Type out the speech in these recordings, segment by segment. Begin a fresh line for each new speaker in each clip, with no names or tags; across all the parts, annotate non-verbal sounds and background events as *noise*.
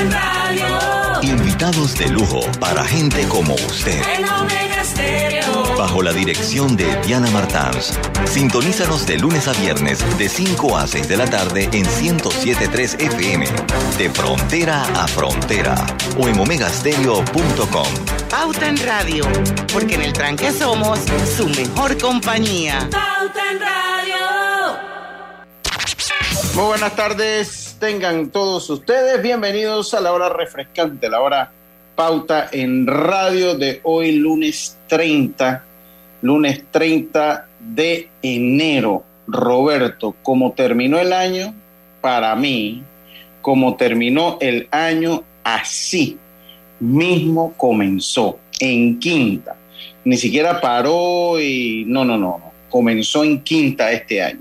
en Radio.
Invitados de lujo para gente como usted.
En Omega Stereo.
Bajo la dirección de Diana Martans. Sintonízanos de lunes a viernes de 5 a 6 de la tarde en 1073 FM. De frontera a frontera. O en omegastereo.com.
Pauta en Radio, porque en el tranque somos su mejor compañía.
Pauta en Radio.
Muy buenas tardes, tengan todos ustedes bienvenidos a la hora refrescante, la hora pauta en radio de hoy lunes 30, lunes 30 de enero. Roberto, como terminó el año, para mí, como terminó el año, así mismo comenzó, en quinta. Ni siquiera paró y no, no, no, no. comenzó en quinta este año.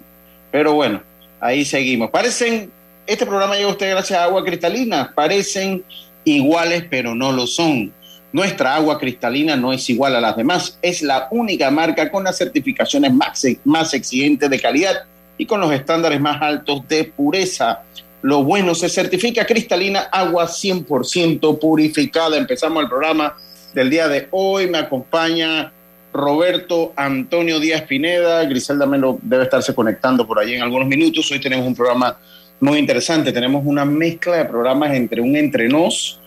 Pero bueno, ahí seguimos. Parecen, este programa llega a usted gracias a agua cristalina, parecen iguales, pero no lo son. Nuestra agua cristalina no es igual a las demás, es la única marca con las certificaciones más, más exigentes de calidad y con los estándares más altos de pureza. Lo bueno se certifica cristalina, agua 100% purificada. Empezamos el programa del día de hoy. Me acompaña Roberto Antonio Díaz Pineda. Griselda Melo debe estarse conectando por allí en algunos minutos. Hoy tenemos un programa muy interesante. Tenemos una mezcla de programas entre un entrenos,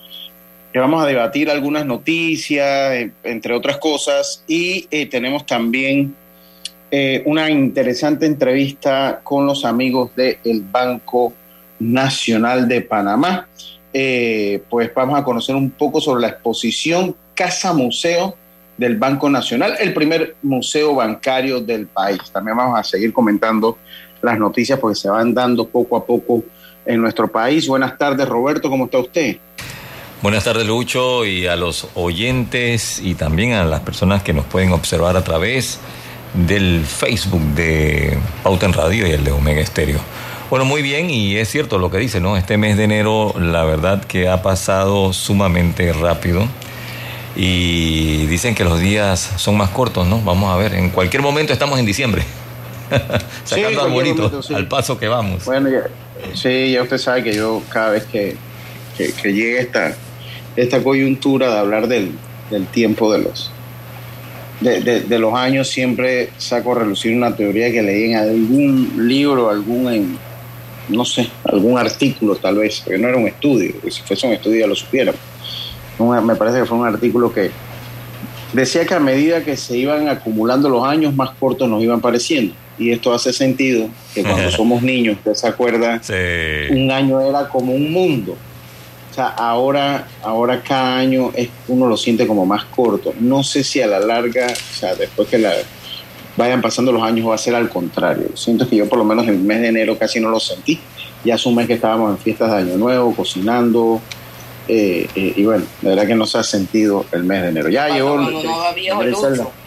que vamos a debatir algunas noticias, eh, entre otras cosas, y eh, tenemos también eh, una interesante entrevista con los amigos del Banco Nacional de Panamá. Pues vamos a conocer un poco sobre la exposición Casa Museo del Banco Nacional, el primer museo bancario del país. También vamos a seguir comentando las noticias porque se van dando poco a poco en nuestro país. Buenas tardes, Roberto, ¿cómo está usted?
Buenas tardes, Lucho, y a los oyentes y también a las personas que nos pueden observar a través del Facebook de Pauta Radio y el de Omega Estéreo. Bueno, muy bien, y es cierto lo que dice, ¿no? Este mes de enero, la verdad que ha pasado sumamente rápido. Y dicen que los días son más cortos, ¿no? Vamos a ver, en cualquier momento estamos en diciembre. *laughs* Sacando arbolitos
momento, sí.
al paso que vamos.
Bueno, ya, sí, ya usted sabe que yo cada vez que, que, que llegue esta, esta coyuntura de hablar del, del tiempo de los de, de- de los años, siempre saco a relucir una teoría que leí en algún libro, algún, en, no sé, algún artículo tal vez, porque no era un estudio, porque si fuese un estudio ya lo supiéramos. Me parece que fue un artículo que decía que a medida que se iban acumulando los años, más cortos nos iban pareciendo. Y esto hace sentido que cuando somos niños, usted se acuerda,
Sí.
un año era como un mundo. O sea, ahora, ahora cada año es, uno lo siente como más corto. No sé si a la larga, o sea, después que la, vayan pasando los años va a ser al contrario. Siento que yo por lo menos el mes de enero casi no lo sentí. Ya es un mes que estábamos en fiestas de Año Nuevo, cocinando. eh, eh, y bueno, la verdad que no se ha sentido el mes de enero. Ya llegó...
Lucho,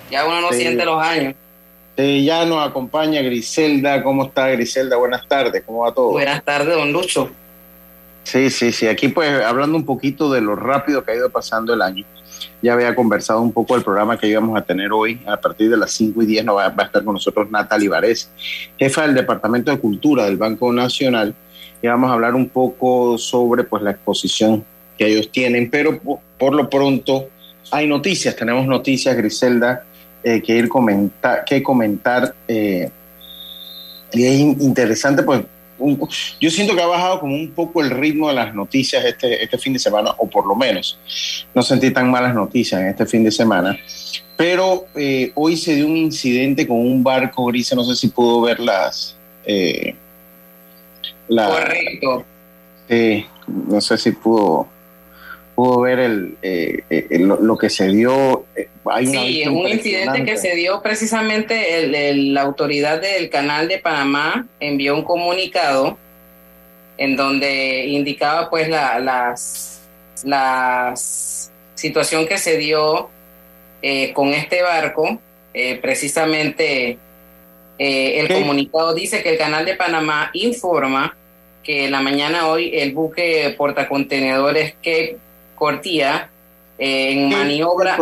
ya uno no
Sí.
siente los años.
Eh, ya nos acompaña Griselda. ¿Cómo está Griselda? Buenas tardes. ¿Cómo va todo?
Buenas tardes, don Lucho.
Sí, sí, sí. Aquí pues hablando un poquito de lo rápido que ha ido pasando el año. Ya había conversado un poco del programa que íbamos a tener hoy. A partir de las 5 y 10 no va, va a estar con nosotros Natalie Varés, jefa del Departamento de Cultura del Banco Nacional. Y vamos a hablar un poco sobre pues la exposición que ellos tienen. Pero po- por, lo pronto hay noticias. Tenemos noticias, Griselda, eh, que ir comentar, que comentar. eh, y es in- interesante pues un- yo siento que ha bajado como un poco el ritmo de las noticias este, este fin de semana, o por lo menos no sentí tan malas noticias en este fin de semana. Pero eh, hoy se dio un incidente con un barco gris, no sé si pudo ver las... eh, la-
Correcto.
eh, no sé si pudo, pudo ver el, eh, eh, lo, lo que se dio. eh, hay
Sí, un incidente que se dio precisamente, el- el- la autoridad del canal de Panamá envió un comunicado en donde indicaba pues la, las, las situación que se dio eh, con este barco, eh, precisamente eh, el
¿Qué?
comunicado dice que el canal de Panamá informa que en la mañana hoy el buque portacontenedores que Cortía en maniobra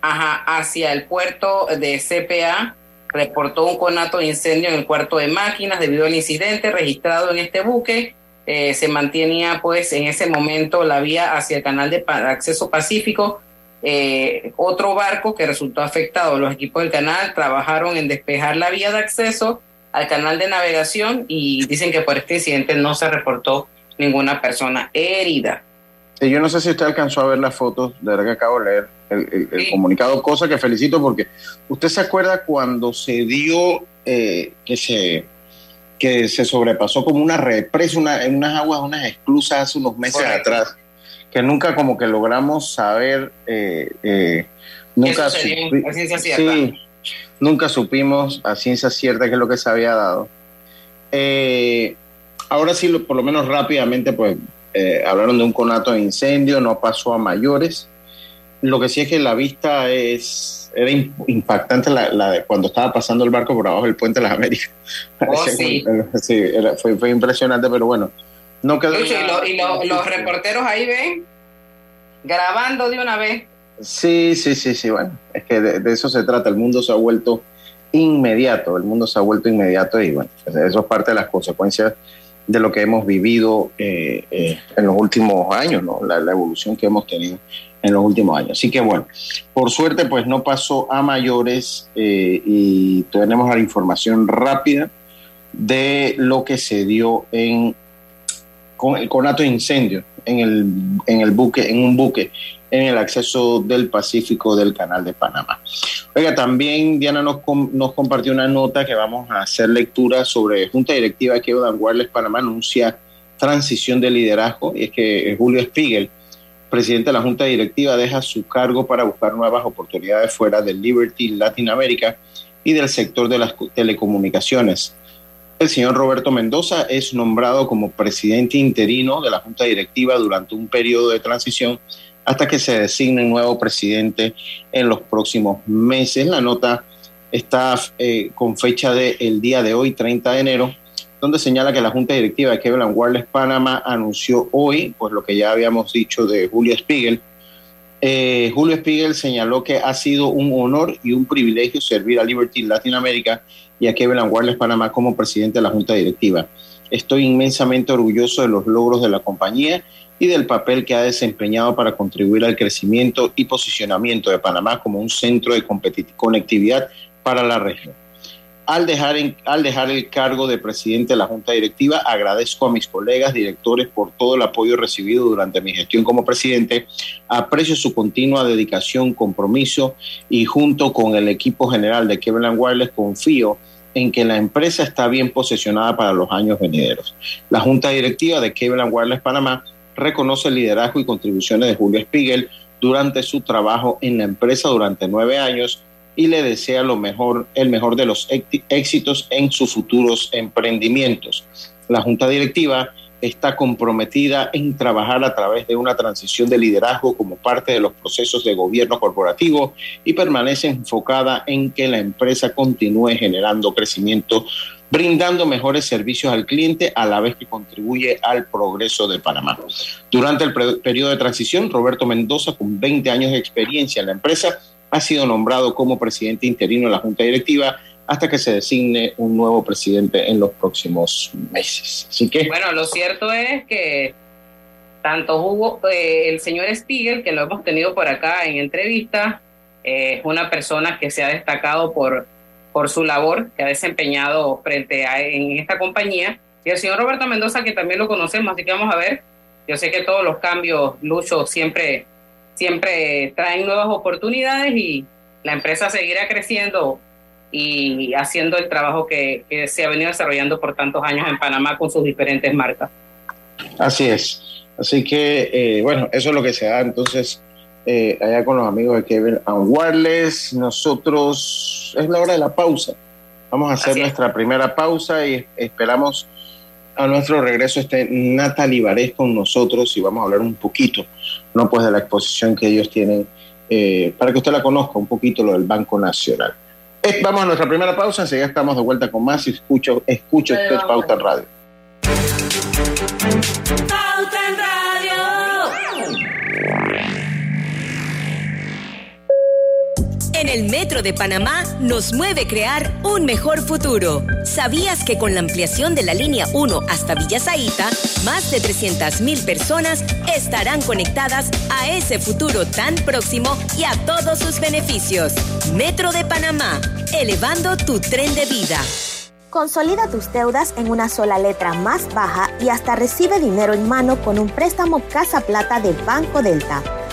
hacia el puerto de CPA reportó un conato de incendio en el cuarto de máquinas debido al incidente registrado en este buque. eh, se mantenía pues en ese momento la vía hacia el canal de acceso pacífico. Eh, otro barco que resultó afectado, los equipos del canal trabajaron en despejar la vía de acceso al canal de navegación y dicen que por este incidente no se reportó ninguna persona herida.
Yo no sé si usted alcanzó a ver las fotos, de verdad que acabo de leer el, comunicado, cosa que felicito porque usted se acuerda cuando se dio eh, que se que se sobrepasó como una represa una, en unas aguas, unas esclusas hace unos meses atrás, que nunca como que logramos saber, eh, eh, nunca, nunca supimos a ciencia cierta qué es lo que se había dado. Eh, ahora sí, por lo menos rápidamente, pues hablaron de un conato de incendio, no pasó a mayores. Lo que sí es que la vista es era impactante la, de cuando estaba pasando el barco por abajo del puente de las Américas. *laughs*
Oh, sí,
sí fue, fue, impresionante, pero bueno, no quedó.
y, los reporteros ahí ven grabando de una vez.
Sí, sí, sí, sí, bueno, es que de, eso se trata. El mundo se ha vuelto inmediato, el mundo se ha vuelto inmediato y bueno, eso es parte de las consecuencias de lo que hemos vivido eh, eh, en los últimos años, la, evolución que hemos tenido en los últimos años. Así que bueno, por suerte pues no pasó a mayores eh, y tenemos la información rápida de lo que se dio en con el conato de incendio en el, en el buque, en un buque en el acceso del Pacífico del Canal de Panamá. Oiga, también Diana nos, nos compartió una nota que vamos a hacer lectura sobre Junta Directiva que Dan Wireless Panamá anuncia transición de liderazgo y es que Julio Spiegel, presidente de la Junta Directiva, deja su cargo para buscar nuevas oportunidades fuera del Liberty Latinoamérica y del sector de las telecomunicaciones. El señor Roberto Mendoza es nombrado como presidente interino de la Junta Directiva durante un periodo de transición hasta que se designe un nuevo presidente en los próximos meses. La nota está eh, con fecha del día de hoy, 30 de enero, donde señala que la Junta Directiva de Kevin Wireless Panamá anunció hoy, pues lo que ya habíamos dicho de Julio Spiegel. Eh, Julio Spiegel señaló que ha sido un honor y un privilegio servir a Liberty Latinoamérica y a Kevin Wireless Panamá como presidente de la Junta Directiva. Estoy inmensamente orgulloso de los logros de la compañía y del papel que ha desempeñado para contribuir al crecimiento y posicionamiento de Panamá como un centro de conectividad para la región. Al dejar, al dejar el cargo de presidente de la Junta Directiva, agradezco a mis colegas directores por todo el apoyo recibido durante mi gestión como presidente. Aprecio su continua dedicación, compromiso y junto con el equipo general de Kevin Wireless confío en que la empresa está bien posicionada para los años venideros. La Junta Directiva de Cable Wireless Panamá reconoce el liderazgo y contribuciones de Julio Spiegel durante su trabajo en la empresa durante nueve años y le desea lo mejor, el mejor de los éxitos en sus futuros emprendimientos. La Junta Directiva está comprometida en trabajar a través de una transición de liderazgo como parte de los procesos de gobierno corporativo y permanece enfocada en que la empresa continúe generando crecimiento, brindando mejores servicios al cliente a la vez que contribuye al progreso de Panamá. Durante el periodo de transición, Roberto Mendoza, con 20 años de experiencia en la empresa, ha sido nombrado como presidente interino de la Junta Directiva hasta que se designe un nuevo presidente en los próximos meses. Así que.
Bueno, lo cierto es que tanto Hugo, eh, el señor Spiegel, que lo hemos tenido por acá en entrevista, eh, es una persona que se ha destacado por, por su labor que ha desempeñado frente a en esta compañía. Y el señor Roberto Mendoza, que también lo conocemos, así que vamos a ver. Yo sé que todos los cambios, Lucho, siempre, siempre traen nuevas oportunidades y la empresa seguirá creciendo y haciendo el trabajo que, se ha venido desarrollando por tantos años en Panamá con sus diferentes marcas.
Así es. Así que, eh, bueno, eso es lo que se da entonces eh, allá con los amigos de Kevin and Wireless. Nosotros, es la hora de la pausa. Vamos a hacer nuestra primera pausa y esperamos a nuestro regreso esté Natalie Varés con nosotros y vamos a hablar un poquito, no pues de la exposición que ellos tienen, eh, para que usted la conozca un poquito lo del Banco Nacional. Eh, vamos a nuestra primera pausa, enseguida estamos de vuelta con más y escucho, escucho usted Pauta Radio.
En
el Metro de Panamá nos mueve crear un mejor futuro. ¿Sabías que con la ampliación de la línea 1 hasta Villa Zaita, más de 300.000 personas estarán conectadas a ese futuro tan próximo y a todos sus beneficios? Metro de Panamá, elevando tu tren de vida.
Consolida tus deudas en una sola letra más baja y hasta recibe dinero en mano con un préstamo Casa Plata de Banco Delta.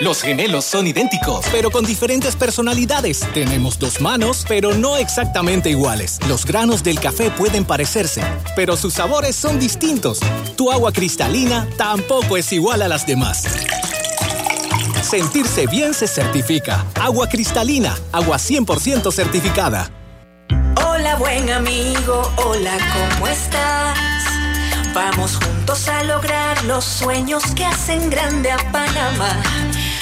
Los gemelos son idénticos, pero con diferentes personalidades. Tenemos dos manos, pero no exactamente iguales. Los granos del café pueden parecerse, pero sus sabores son distintos. Tu agua cristalina tampoco es igual a las demás. Sentirse bien se certifica. Agua cristalina, agua 100% certificada.
Hola buen amigo, hola, ¿cómo estás? Vamos juntos a lograr los sueños que hacen grande a Panamá.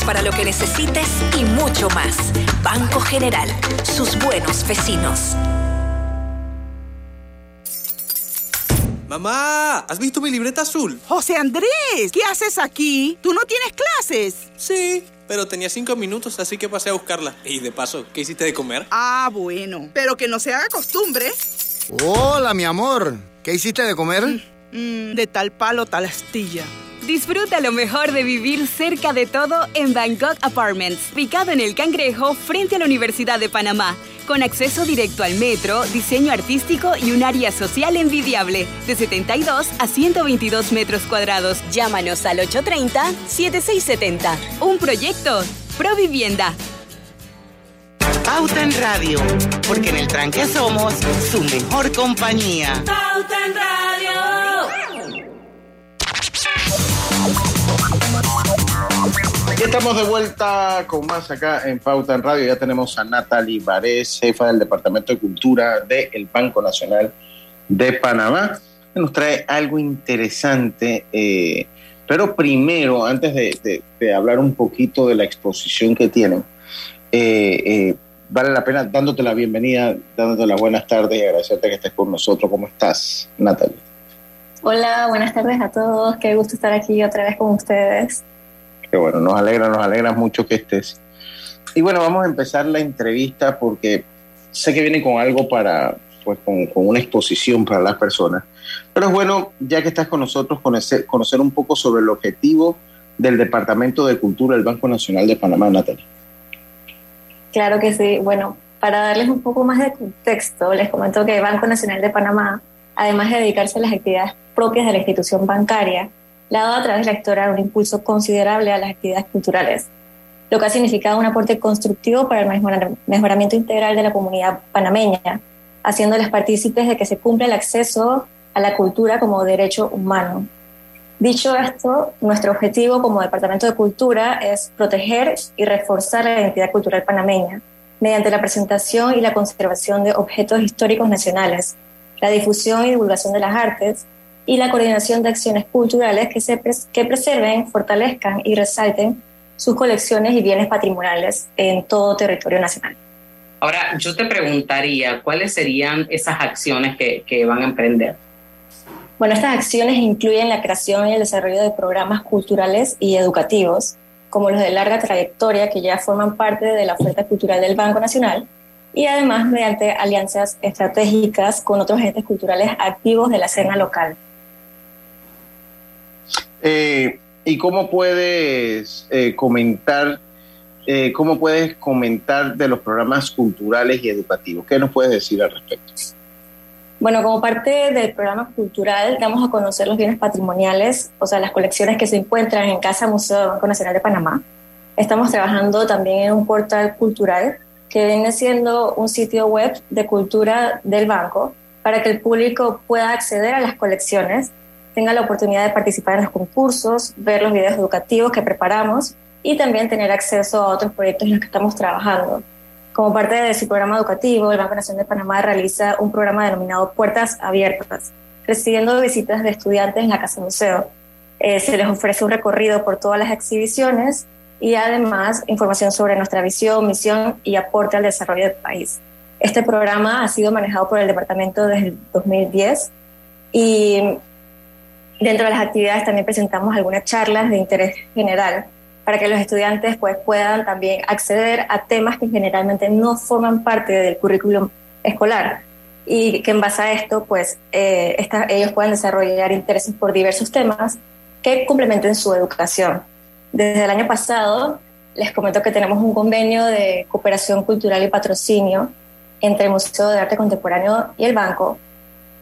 Para
lo que necesites y mucho más. Banco General, sus buenos vecinos.
Mamá, ¿has visto mi libreta azul?
José Andrés, ¿qué haces aquí? ¿Tú no tienes clases?
Sí, pero tenía cinco minutos, así que pasé a buscarla. Y de paso, ¿qué hiciste de comer?
Ah, bueno, pero que no se haga costumbre.
Hola, mi amor. ¿Qué hiciste de comer?
Mm, de tal palo, tal astilla.
Disfruta lo mejor de vivir cerca de todo en Bangkok Apartments, ubicado en el Cangrejo frente a la Universidad de Panamá, con acceso directo al metro, diseño artístico y un área social envidiable, de 72 a 122 metros cuadrados. Llámanos al 830-7670. Un proyecto, Provivienda.
Pauta en Radio, porque en el tranque somos su mejor compañía.
Pauta en Radio.
Estamos de vuelta con más acá en Pauta en Radio. Ya tenemos a Natalie Varés, jefa del Departamento de Cultura del Banco Nacional de Panamá. que Nos trae algo interesante, eh, pero primero, antes de hablar un poquito de la exposición que tienen, eh, eh, vale la pena dándote la bienvenida, dándote las buenas tardes y agradecerte que estés con nosotros. ¿Cómo estás, Natalie?
Hola, buenas tardes a todos. Qué gusto estar aquí otra vez con ustedes.
Que bueno, nos alegra, nos alegra mucho que estés. Y bueno, vamos a empezar la entrevista porque sé que viene con algo para, pues con, con una exposición para las personas. Pero es bueno, ya que estás con nosotros, conocer, conocer un poco sobre el objetivo del Departamento de Cultura del Banco Nacional de Panamá, Natalie.
Claro que sí. Bueno, para darles un poco más de contexto, les comento que el Banco Nacional de Panamá, además de dedicarse a las actividades propias de la institución bancaria, dado a través de la historia un impulso considerable a las actividades culturales, lo que ha significado un aporte constructivo para el mejoramiento integral de la comunidad panameña, haciéndoles partícipes de que se cumple el acceso a la cultura como derecho humano. Dicho esto, nuestro objetivo como Departamento de Cultura es proteger y reforzar la identidad cultural panameña mediante la presentación y la conservación de objetos históricos nacionales, la difusión y divulgación de las artes y la coordinación de acciones culturales que, se pres- que preserven, fortalezcan y resalten sus colecciones y bienes patrimoniales en todo territorio nacional.
Ahora, yo te preguntaría, ¿cuáles serían esas acciones que, que van a emprender?
Bueno, estas acciones incluyen la creación y el desarrollo de programas culturales y educativos, como los de larga trayectoria que ya forman parte de la oferta cultural del Banco Nacional, y además mediante alianzas estratégicas con otros entes culturales activos de la escena local.
Eh, ¿Y cómo puedes eh, comentar, eh, cómo puedes comentar de los programas culturales y educativos? ¿Qué nos puedes decir al respecto?
Bueno, como parte del programa cultural, damos a conocer los bienes patrimoniales, o sea, las colecciones que se encuentran en Casa Museo del Banco Nacional de Panamá, estamos trabajando también en un portal cultural que viene siendo un sitio web de cultura del banco para que el público pueda acceder a las colecciones, tenga la oportunidad de participar en los concursos, ver los videos educativos que preparamos y también tener acceso a otros proyectos en los que estamos trabajando. Como parte de su programa educativo, el Banco Nacional de Panamá realiza un programa denominado Puertas Abiertas, recibiendo visitas de estudiantes en la Casa Museo. Eh, se les ofrece un recorrido por todas las exhibiciones y además información sobre nuestra visión, misión y aporte al desarrollo del país. Este programa ha sido manejado por el departamento desde el 2010 y dentro de las actividades también presentamos algunas charlas de interés general para que los estudiantes pues, puedan también acceder a temas que generalmente no forman parte del currículum escolar y que en base a esto pues eh, ellos puedan desarrollar intereses por diversos temas que complementen su educación. Desde el año pasado les comento que tenemos un convenio de cooperación cultural y patrocinio entre el Museo de Arte Contemporáneo y el Banco,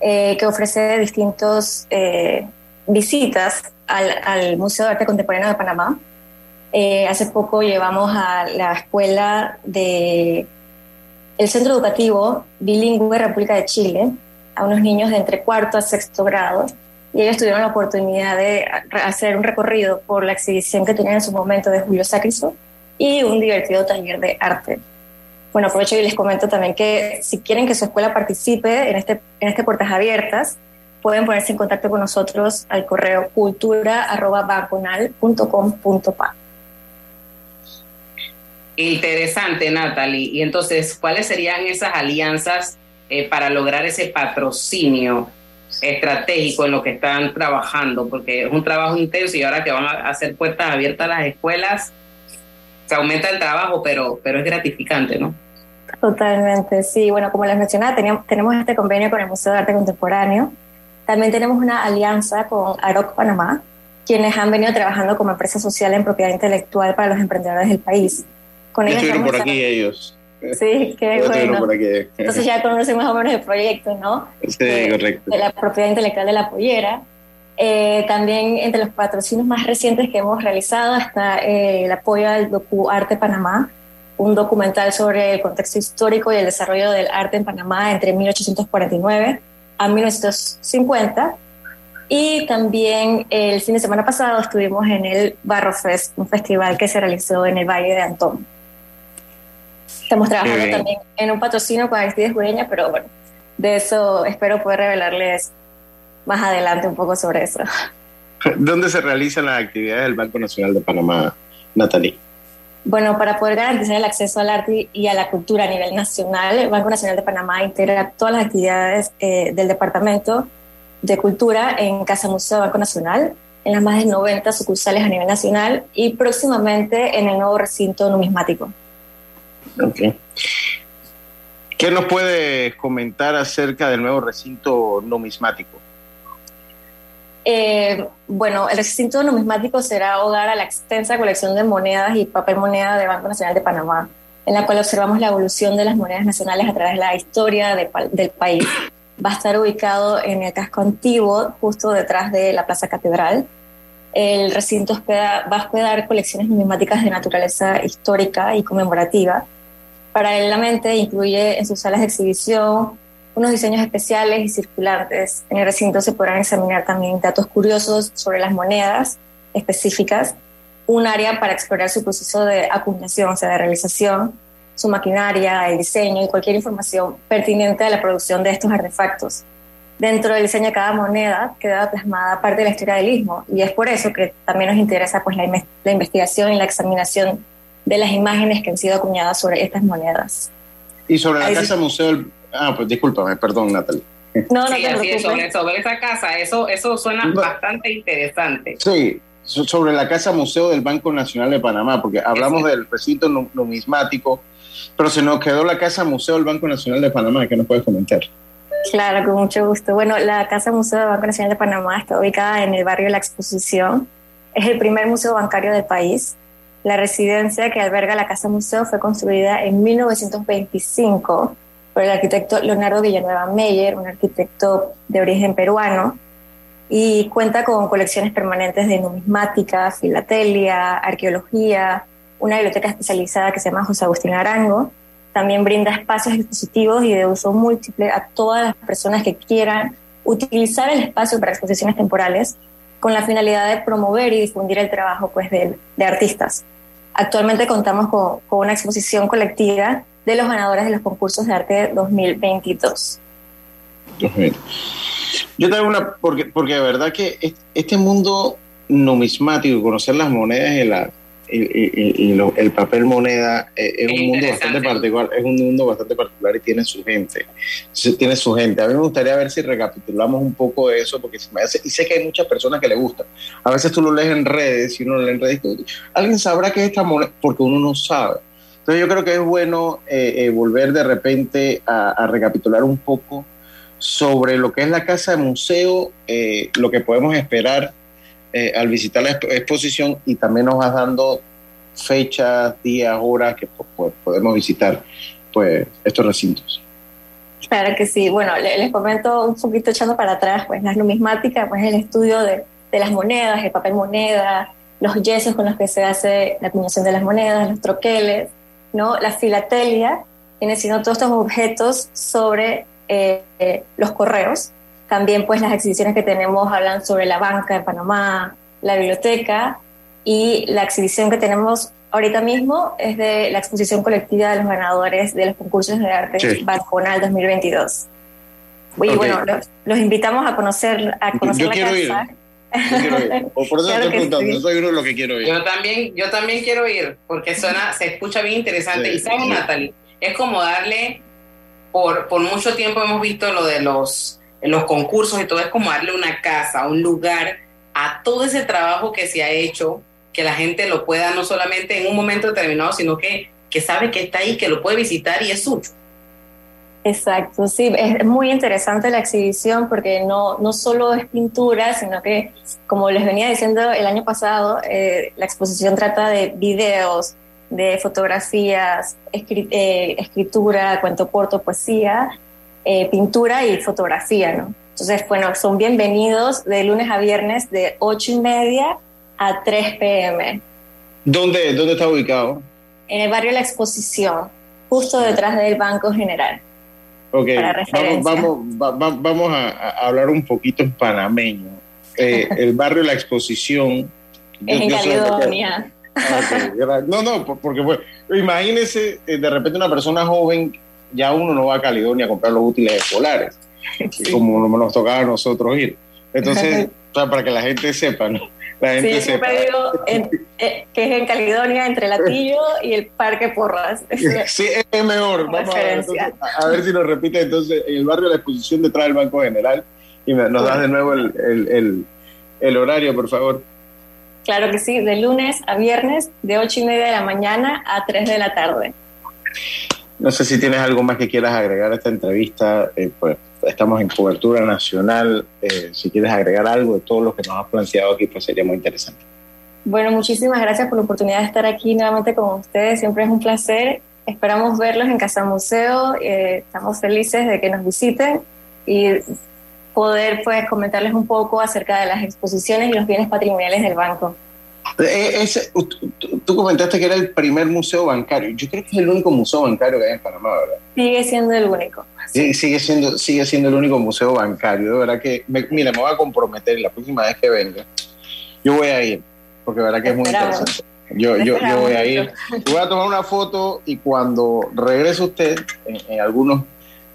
eh, que ofrece distintas eh, visitas al, Museo de Arte Contemporáneo de Panamá, eh, hace poco llevamos a la escuela de el Centro Educativo Bilingüe República de Chile a unos niños de entre cuarto a sexto grado y ellos tuvieron la oportunidad de hacer un recorrido por la exhibición que tenían en su momento de Julio Sacristo y un divertido taller de arte. Bueno, aprovecho y les comento también que si quieren que su escuela participe en este, en este Puertas Abiertas, pueden ponerse en contacto con nosotros al correo cultura.banconal.com.pa.
Interesante, Natalie. Y entonces, ¿cuáles serían esas alianzas eh, para lograr ese patrocinio estratégico en lo que están trabajando? Porque es un trabajo intenso y ahora que van a hacer puertas abiertas a las escuelas, se aumenta el trabajo, pero, pero es gratificante, ¿no?
Totalmente, sí. Bueno, como les mencionaba, teníamos, tenemos este convenio con el Museo de Arte Contemporáneo. También tenemos una alianza con AROC Panamá, quienes han venido trabajando como empresa social en propiedad intelectual para los emprendedores del país.
Con ellos por aquí ellos.
Sí, qué bueno. Entonces ya conocen más o menos el proyecto, ¿no?
Sí, de, correcto.
De la propiedad intelectual de la pollera. Eh, también entre los patrocinios más recientes que hemos realizado está eh, el apoyo al Docu Arte Panamá, un documental sobre el contexto histórico y el desarrollo del arte en Panamá entre 1849 a 1950. Y también el fin de semana pasado estuvimos en el Barro Fest, un festival que se realizó en el Valle de Antón. Estamos trabajando también en un patrocinio con Aristides Gureña, pero bueno, de eso espero poder revelarles más adelante un poco sobre eso.
¿Dónde se realizan las actividades del Banco Nacional de Panamá, Natalie?
Bueno, para poder garantizar el acceso al arte y a la cultura a nivel nacional, el Banco Nacional de Panamá integra todas las actividades eh, del Departamento de Cultura en Casa Museo Banco Nacional, en las más de 90 sucursales a nivel nacional y próximamente en el nuevo recinto numismático.
Okay. ¿Qué nos puede comentar acerca del nuevo recinto numismático?
Eh, bueno, el recinto numismático será hogar a la extensa colección de monedas y papel moneda del Banco Nacional de Panamá, en la cual observamos la evolución de las monedas nacionales a través de la historia del país. Va a estar ubicado en el casco antiguo, justo detrás de la Plaza Catedral. El recinto va a hospedar colecciones numismáticas de naturaleza histórica y conmemorativa, Paralelamente incluye en sus salas de exhibición unos diseños especiales y circulantes. En el recinto se podrán examinar también datos curiosos sobre las monedas específicas, un área para explorar su proceso de acuñación, o sea, de realización, su maquinaria, el diseño y cualquier información pertinente a la producción de estos artefactos. Dentro del diseño de cada moneda queda plasmada parte de la historia del istmo y es por eso que también nos interesa pues, la, la investigación y la examinación de las imágenes que han sido acuñadas sobre estas monedas.
Y sobre la casa museo, ah, pues discúlpame, perdón, Natalie.
No, no sí, sobre, sobre, esa casa, eso, eso suena bastante interesante.
Sí, sobre la casa museo del Banco Nacional de Panamá, porque hablamos del recinto numismático, pero se nos quedó la casa museo del Banco Nacional de Panamá, ¿qué nos puedes comentar?
Claro, con mucho gusto. Bueno, la Casa Museo del Banco Nacional de Panamá está ubicada en el barrio de La Exposición. Es el primer museo bancario del país. La residencia que alberga la Casa Museo fue construida en 1925 por el arquitecto Leonardo Villanueva Meyer, un arquitecto de origen peruano, y cuenta con colecciones permanentes de numismática, filatelia, arqueología, una biblioteca especializada que se llama José Agustín Arango. También brinda espacios expositivos y de uso múltiple a todas las personas que quieran utilizar el espacio para exposiciones temporales con la finalidad de promover y difundir el trabajo pues, de, de artistas. Actualmente contamos con, con, una exposición colectiva de los ganadores de los concursos de arte 2022.
Yo tengo una, porque, porque de verdad que este mundo numismático, conocer las monedas y la, y, el papel moneda eh, es, un mundo bastante particular, es un mundo bastante particular y tiene su gente, tiene su gente. A mí me gustaría ver si recapitulamos un poco de eso, porque me hace, y sé que hay muchas personas que le gustan. A veces tú lo lees en redes y uno lo lee en redes, alguien sabrá que es esta moneda, porque uno no sabe. Entonces yo creo que es bueno eh, eh, volver de repente a, recapitular un poco sobre lo que es la casa de museo, lo que podemos esperar eh, al visitar la exposición y también nos vas dando fechas, días, horas que pues, podemos visitar pues estos recintos.
Claro que sí. Bueno, les, comento un poquito echando para atrás, pues la numismática, pues el estudio de, de las monedas, el papel moneda, los yesos con los que se hace la acuñación de las monedas, los troqueles, ¿no? La filatelia viene siendo todos estos objetos sobre eh, eh, los correos, también pues las exhibiciones que tenemos hablan sobre la banca de Panamá, la biblioteca y la exhibición que tenemos ahorita mismo es de la exposición colectiva de los ganadores de los concursos de arte sí. 2022. Y bueno, los, invitamos a conocer, a conocer
yo, quiero Ir. Yo quiero ir. *laughs* O por eso claro estoy preguntando, sí. soy uno de los que quiero ir.
Yo también, yo también quiero ir, porque suena, se escucha bien interesante. Sí, y sabes, sí. Natalie, es como darle, por, por mucho tiempo hemos visto lo de los los concursos y todo, es como darle una casa, un lugar a todo ese trabajo que se ha hecho, que la gente lo pueda no solamente en un momento determinado, sino que, que sabe que está ahí, que lo puede visitar y es suyo.
Exacto, sí, es muy interesante la exhibición porque no, no solo es pintura, sino que, como les venía diciendo el año pasado, eh, la exposición trata de videos, de fotografías, eh, escritura, cuento corto, poesía, eh, pintura y fotografía, ¿no? Entonces, bueno, son bienvenidos de lunes a viernes de 8 y media a 3 pm.
¿Dónde, dónde está ubicado?
En el barrio La Exposición, justo detrás del Banco General.
Ok, vamos, vamos, vamos a, hablar un poquito en panameño. Eh, *laughs* el barrio La Exposición.
Es en Caledonia.
Okay. No, no, porque pues, imagínese eh, de repente una persona joven ya uno no va a Caledonia a comprar los útiles escolares, *laughs* como nos tocaba a nosotros ir. Entonces, *laughs* para que la gente sepa, ¿no? La gente
sí, sepa. Digo eh, que es en Caledonia, entre Latillo y el Parque Porras. *laughs*
Sí, es mejor. Vamos a ver, a ver, si nos repite entonces en el barrio de la exposición detrás del Banco General y nos das de nuevo el, el, el, horario, por favor.
Claro que sí, de lunes a viernes, de ocho y media de la mañana a 3 de la tarde.
No sé si tienes algo más que quieras agregar a esta entrevista, eh, pues estamos en cobertura nacional. Eh, si quieres agregar algo de todo lo que nos has planteado aquí, pues sería muy interesante.
Bueno, muchísimas gracias por la oportunidad de estar aquí nuevamente con ustedes. Siempre es un placer. Esperamos verlos en Casa Museo. Eh, estamos felices de que nos visiten y poder pues comentarles un poco acerca de las exposiciones y los bienes patrimoniales del banco.
Eh, tú, comentaste que era el primer museo bancario. Yo creo que es el único museo bancario que hay en Panamá, ¿verdad?
Sigue siendo el único.
Sí, sigue siendo, sigue siendo el único museo bancario. De verdad que, mira, me voy a comprometer la próxima vez que venga, yo voy a ir, porque de verdad que es muy interesante. Yo, yo, yo, voy a ir, voy a tomar una foto y cuando regrese usted, en, algunos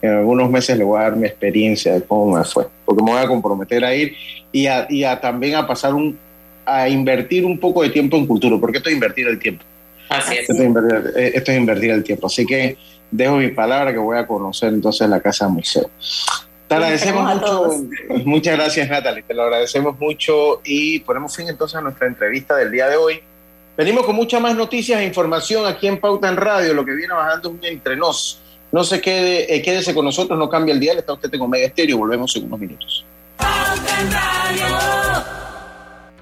en algunos meses le voy a dar mi experiencia de cómo me fue, porque me voy a comprometer a ir y a, y a también a pasar un, a invertir un poco de tiempo en cultura, porque esto es invertir el tiempo.
Así es.
Esto es invertir, eh, esto es invertir el tiempo. Así que dejo mi palabra que voy a conocer entonces la Casa Museo. Te agradecemos mucho. *laughs* Muchas gracias, Natalie. Te lo agradecemos mucho y ponemos fin entonces a nuestra entrevista del día de hoy. Venimos con muchas más noticias e información aquí en Pauta en Radio. Lo que viene bajando un entre nos. No se quede, eh, quédese con nosotros, no cambia el día. Está usted en Omega Estéreo. Volvemos en unos minutos. Pauta en Radio.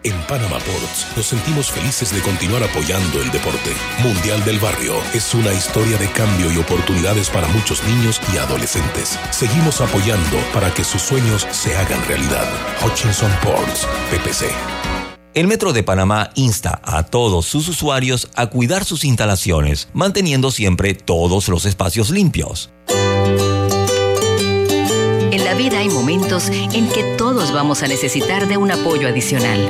En Panama Ports nos sentimos felices de continuar apoyando el deporte. Mundial del Barrio es una historia de cambio y oportunidades para muchos niños y adolescentes. Seguimos apoyando para que sus sueños se hagan realidad. Hutchinson Ports, PPC.
El Metro de Panamá insta a todos sus usuarios a cuidar sus instalaciones, manteniendo siempre todos los espacios limpios.
En la vida hay momentos en que todos vamos a necesitar de un apoyo adicional.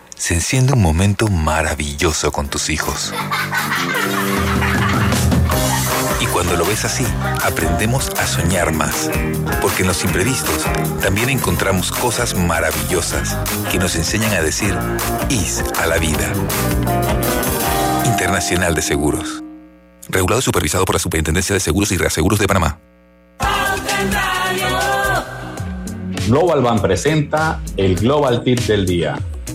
se enciende un momento maravilloso con tus hijos. Y cuando lo ves así, aprendemos a soñar más. Porque en los imprevistos también encontramos cosas maravillosas que nos enseñan a decir IS a la vida. Internacional de Seguros. Regulado y supervisado por la Superintendencia de Seguros y Reaseguros de Panamá.
Global Bank presenta el Global Tip del Día.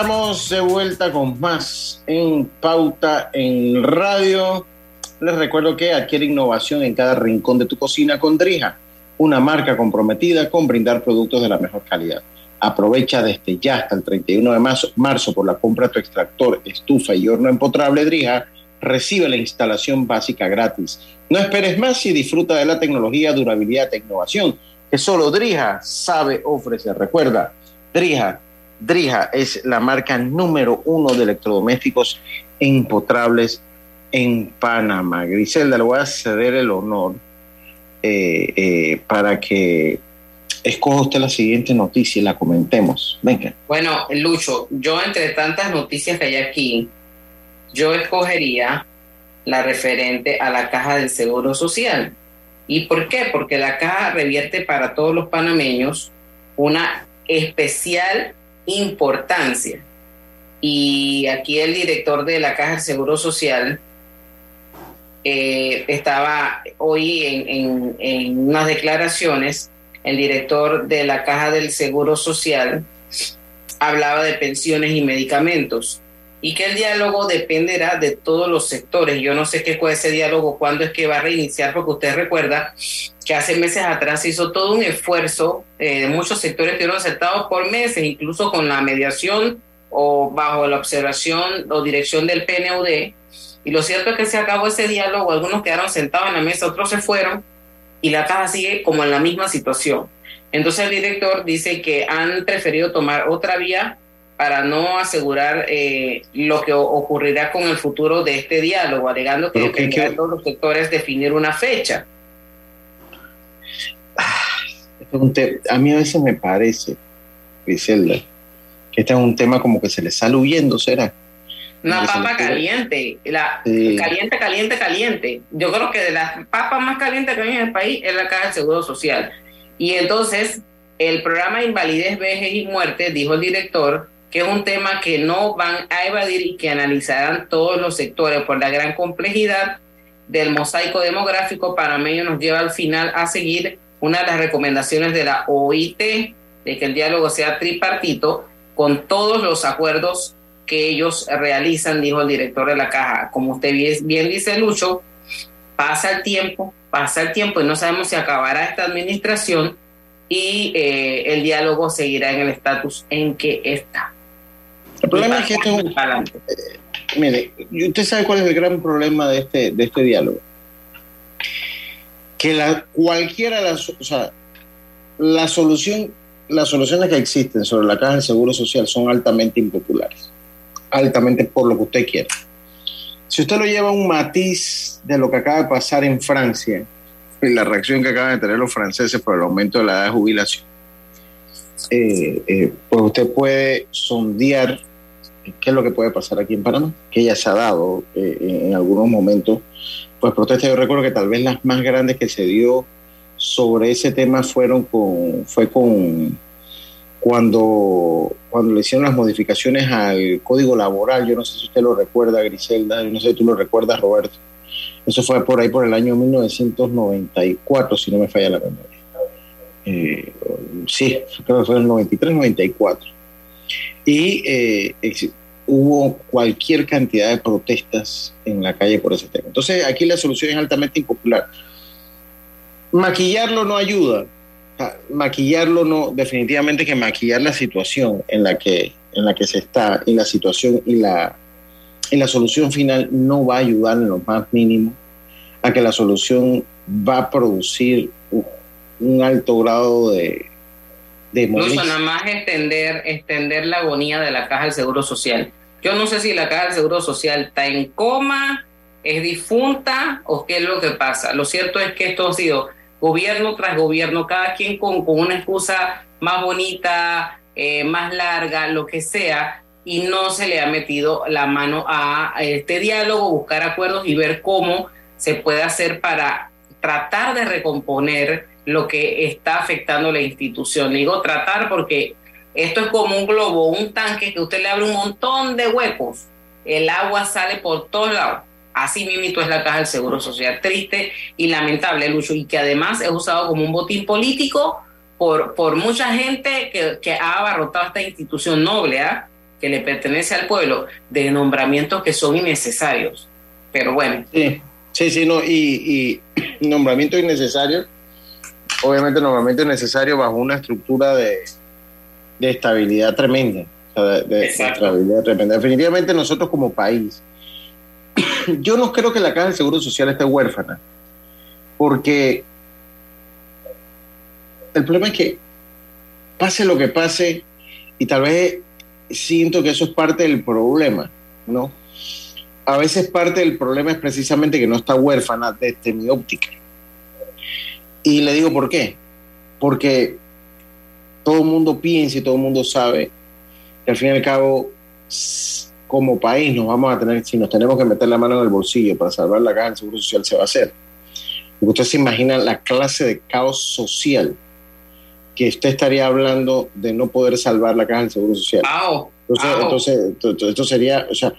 Estamos de vuelta con más en Pauta en Radio. Les recuerdo que adquiere innovación en cada rincón de tu cocina con Drija, una marca comprometida con brindar productos de la mejor calidad. Aprovecha desde ya hasta el 31 de marzo, marzo por la compra de tu extractor, estufa y horno empotrable Drija. Recibe la instalación básica gratis. No esperes más y disfruta de la tecnología, durabilidad e innovación que solo Drija sabe ofrecer. Recuerda, Drija Drija es la marca número uno de electrodomésticos empotrables en Panamá. Griselda, le voy a ceder el honor eh, eh, para que escoja usted la siguiente noticia y la comentemos. Venga.
Bueno, Lucho, yo entre tantas noticias que hay aquí, yo escogería la referente a la caja del Seguro Social. ¿Y por qué? Porque la caja revierte para todos los panameños una especial importancia. Y aquí el director de la Caja del Seguro Social eh, estaba hoy en, en, unas declaraciones, el director de la Caja del Seguro Social hablaba de pensiones y medicamentos y que el diálogo dependerá de todos los sectores. Yo no sé qué fue ese diálogo, cuándo es que va a reiniciar, porque usted recuerda que hace meses atrás se hizo todo un esfuerzo eh, de muchos sectores que fueron aceptados por meses, incluso con la mediación o bajo la observación o dirección del PNUD. Y lo cierto es que se acabó ese diálogo, algunos quedaron sentados en la mesa, otros se fueron y la caja sigue como en la misma situación. Entonces el director dice que han preferido tomar otra vía para no asegurar eh, lo que ocurrirá con el futuro de este diálogo, alegando que dependerá de todos los sectores definir una fecha.
A mí a veces me parece, Griselda, que este es un tema como que se le sale huyendo, ¿será?
Una papa caliente, la caliente, caliente, caliente. Yo creo que de las papas más calientes que hay en el país es la Caja del Seguro Social. Y entonces, el programa Invalidez, Vejez y Muerte, dijo el director, que es un tema que no van a evadir y que analizarán todos los sectores por la gran complejidad del mosaico demográfico panameño nos lleva al final a seguir una de las recomendaciones de la OIT de que el diálogo sea tripartito con todos los acuerdos que ellos realizan, dijo el director de la caja. Como usted bien dice, Lucho, pasa el tiempo, pasa el tiempo y no sabemos si acabará esta administración y eh, el diálogo seguirá en el estatus en que está.
El problema es que esto es un... Eh, mire, usted sabe cuál es el gran problema de este, de este diálogo. que la, cualquiera de las, o sea, la solución, las soluciones que existen sobre la caja de seguro social son altamente impopulares, altamente por lo que usted quiera. Si usted lo lleva a un matiz de lo que acaba de pasar en Francia, y la reacción que acaban de tener los franceses por el aumento de la edad de jubilación, eh, eh, pues usted puede sondear qué es lo que puede pasar aquí en Panamá, que ya se ha dado eh, en algunos momentos, pues protestas. Yo recuerdo que tal vez las más grandes que se dio sobre ese tema fueron con, fue con cuando, cuando le hicieron las modificaciones al código laboral. Yo no sé si usted lo recuerda, Griselda, yo no sé si tú lo recuerdas, Roberto. Eso fue por ahí por el año 1994, si no me falla la memoria. Eh, sí, creo que fue en el 93, 94. Y eh, hubo cualquier cantidad de protestas en la calle por ese tema. Entonces, aquí la solución es altamente impopular. Maquillarlo no ayuda. Maquillarlo no, definitivamente que maquillar la situación en la que, en la que se está, y la situación y la, y la solución final no va a ayudar en lo más mínimo a que la solución va a producir un alto grado de, de
Incluso nada más extender, extender la agonía de la caja del Seguro Social. Yo no sé si la caja del Seguro Social está en coma, es difunta o qué es lo que pasa. Lo cierto es que esto ha sido gobierno tras gobierno, cada quien con, con una excusa más bonita, eh, más larga, lo que sea, y no se le ha metido la mano a este diálogo, buscar acuerdos y ver cómo se puede hacer para tratar de recomponer lo que está afectando la institución. Le digo tratar porque esto es como un globo, un tanque que usted le abre un montón de huecos, el agua sale por todos lados. Así mismo es la caja del Seguro Social. Triste y lamentable, Lucho, y que además es usado como un botín político por, por mucha gente que, que ha abarrotado esta institución noble, ¿ah? que le pertenece al pueblo, de nombramientos que son innecesarios. Pero bueno.
Sí, sí, sí, no, y, y *clears throat* nombramientos innecesarios obviamente normalmente es necesario bajo una estructura de, estabilidad tremenda. de, estabilidad tremenda. Definitivamente nosotros como país, *clears throat* yo no creo que la Caja del Seguro Social esté huérfana, porque el problema es que pase lo que pase, y tal vez siento que eso es parte del problema, ¿no? A veces parte del problema es precisamente que no está huérfana desde mi óptica. Y le digo por qué. Porque todo el mundo piensa y todo el mundo sabe que al fin y al cabo, como país, nos vamos a tener, si nos tenemos que meter la mano en el bolsillo para salvar la caja del Seguro Social, se va a hacer. Porque usted se imagina la clase de caos social que usted estaría hablando de no poder salvar la caja del Seguro Social. Entonces, entonces, esto sería, o sea,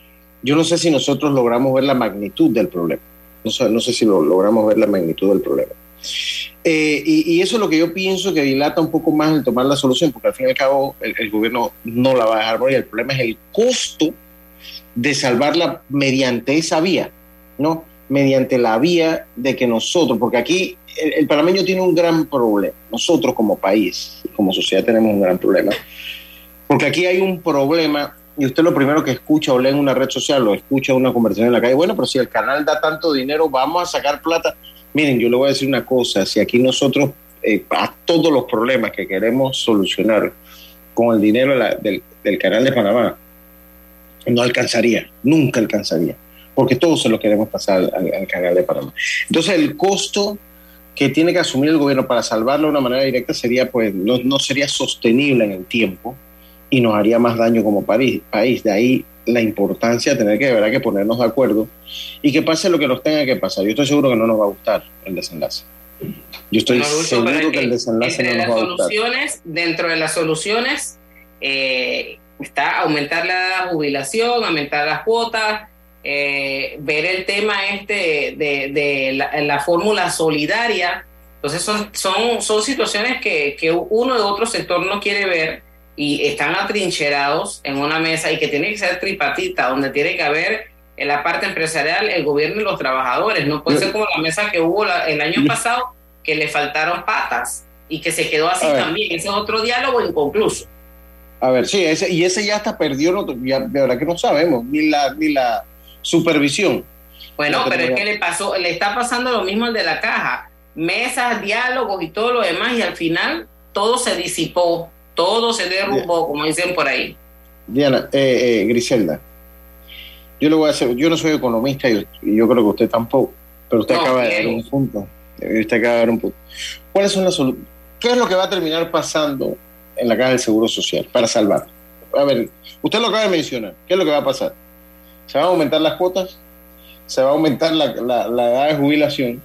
yo no sé si nosotros logramos ver la magnitud del problema. No sé, no sé si lo, logramos ver la magnitud del problema. Eh, y, eso es lo que yo pienso que dilata un poco más el tomar la solución, porque al fin y al cabo el, gobierno no la va a dejar morir. El problema es el costo de salvarla mediante esa vía, ¿no? Mediante la vía de que nosotros, porque aquí el, el panameño tiene un gran problema, nosotros como país, como sociedad tenemos un gran problema, porque aquí hay un problema y usted lo primero que escucha o lee en una red social o escucha una conversación en la calle, bueno, pero si el canal da tanto dinero, vamos a sacar plata. Miren, yo le voy a decir una cosa, si aquí nosotros eh, a todos los problemas que queremos solucionar con el dinero del, canal de Panamá, no alcanzaría, nunca alcanzaría, porque todos se lo queremos pasar al, canal de Panamá. Entonces el costo que tiene que asumir el gobierno para salvarlo de una manera directa sería, pues, no, no sería sostenible en el tiempo y nos haría más daño como país. país. De ahí la importancia de tener que, de verdad, que ponernos de acuerdo y que pase lo que nos tenga que pasar. Yo estoy seguro que no nos va a gustar el desenlace. Yo estoy seguro que, el desenlace no nos va a gustar.
Soluciones, dentro de las soluciones eh, está aumentar la jubilación, aumentar las cuotas, eh, ver el tema este de, la, fórmula solidaria. Entonces son, son, son situaciones que, que uno de otro sector no quiere ver y están atrincherados en una mesa y que tiene que ser tripatita, donde tiene que haber en la parte empresarial el gobierno y los trabajadores. No puede ser como la mesa que hubo el año pasado, que le faltaron patas y que se quedó así también. Ese es otro diálogo inconcluso.
A ver, sí, ese, y ese ya está perdió, ya, de verdad que no sabemos, ni la, ni la supervisión.
Bueno, pero es que le pasó, le está pasando lo mismo al de la caja mesas, diálogos y todo lo demás, y al final todo se disipó, todo se derrumbó, como dicen por ahí.
Diana, eh, eh, Griselda, yo le voy a hacer, yo no soy economista y, yo creo que usted tampoco, pero usted acaba de dar un punto. Usted acaba de dar un punto. ¿Cuáles son las? ¿Qué es lo que va a terminar pasando en la caja del Seguro Social para salvar? A ver, usted lo acaba de mencionar. ¿Qué es lo que va a pasar? ¿Se van a aumentar las cuotas? ¿Se va a aumentar la, edad de jubilación?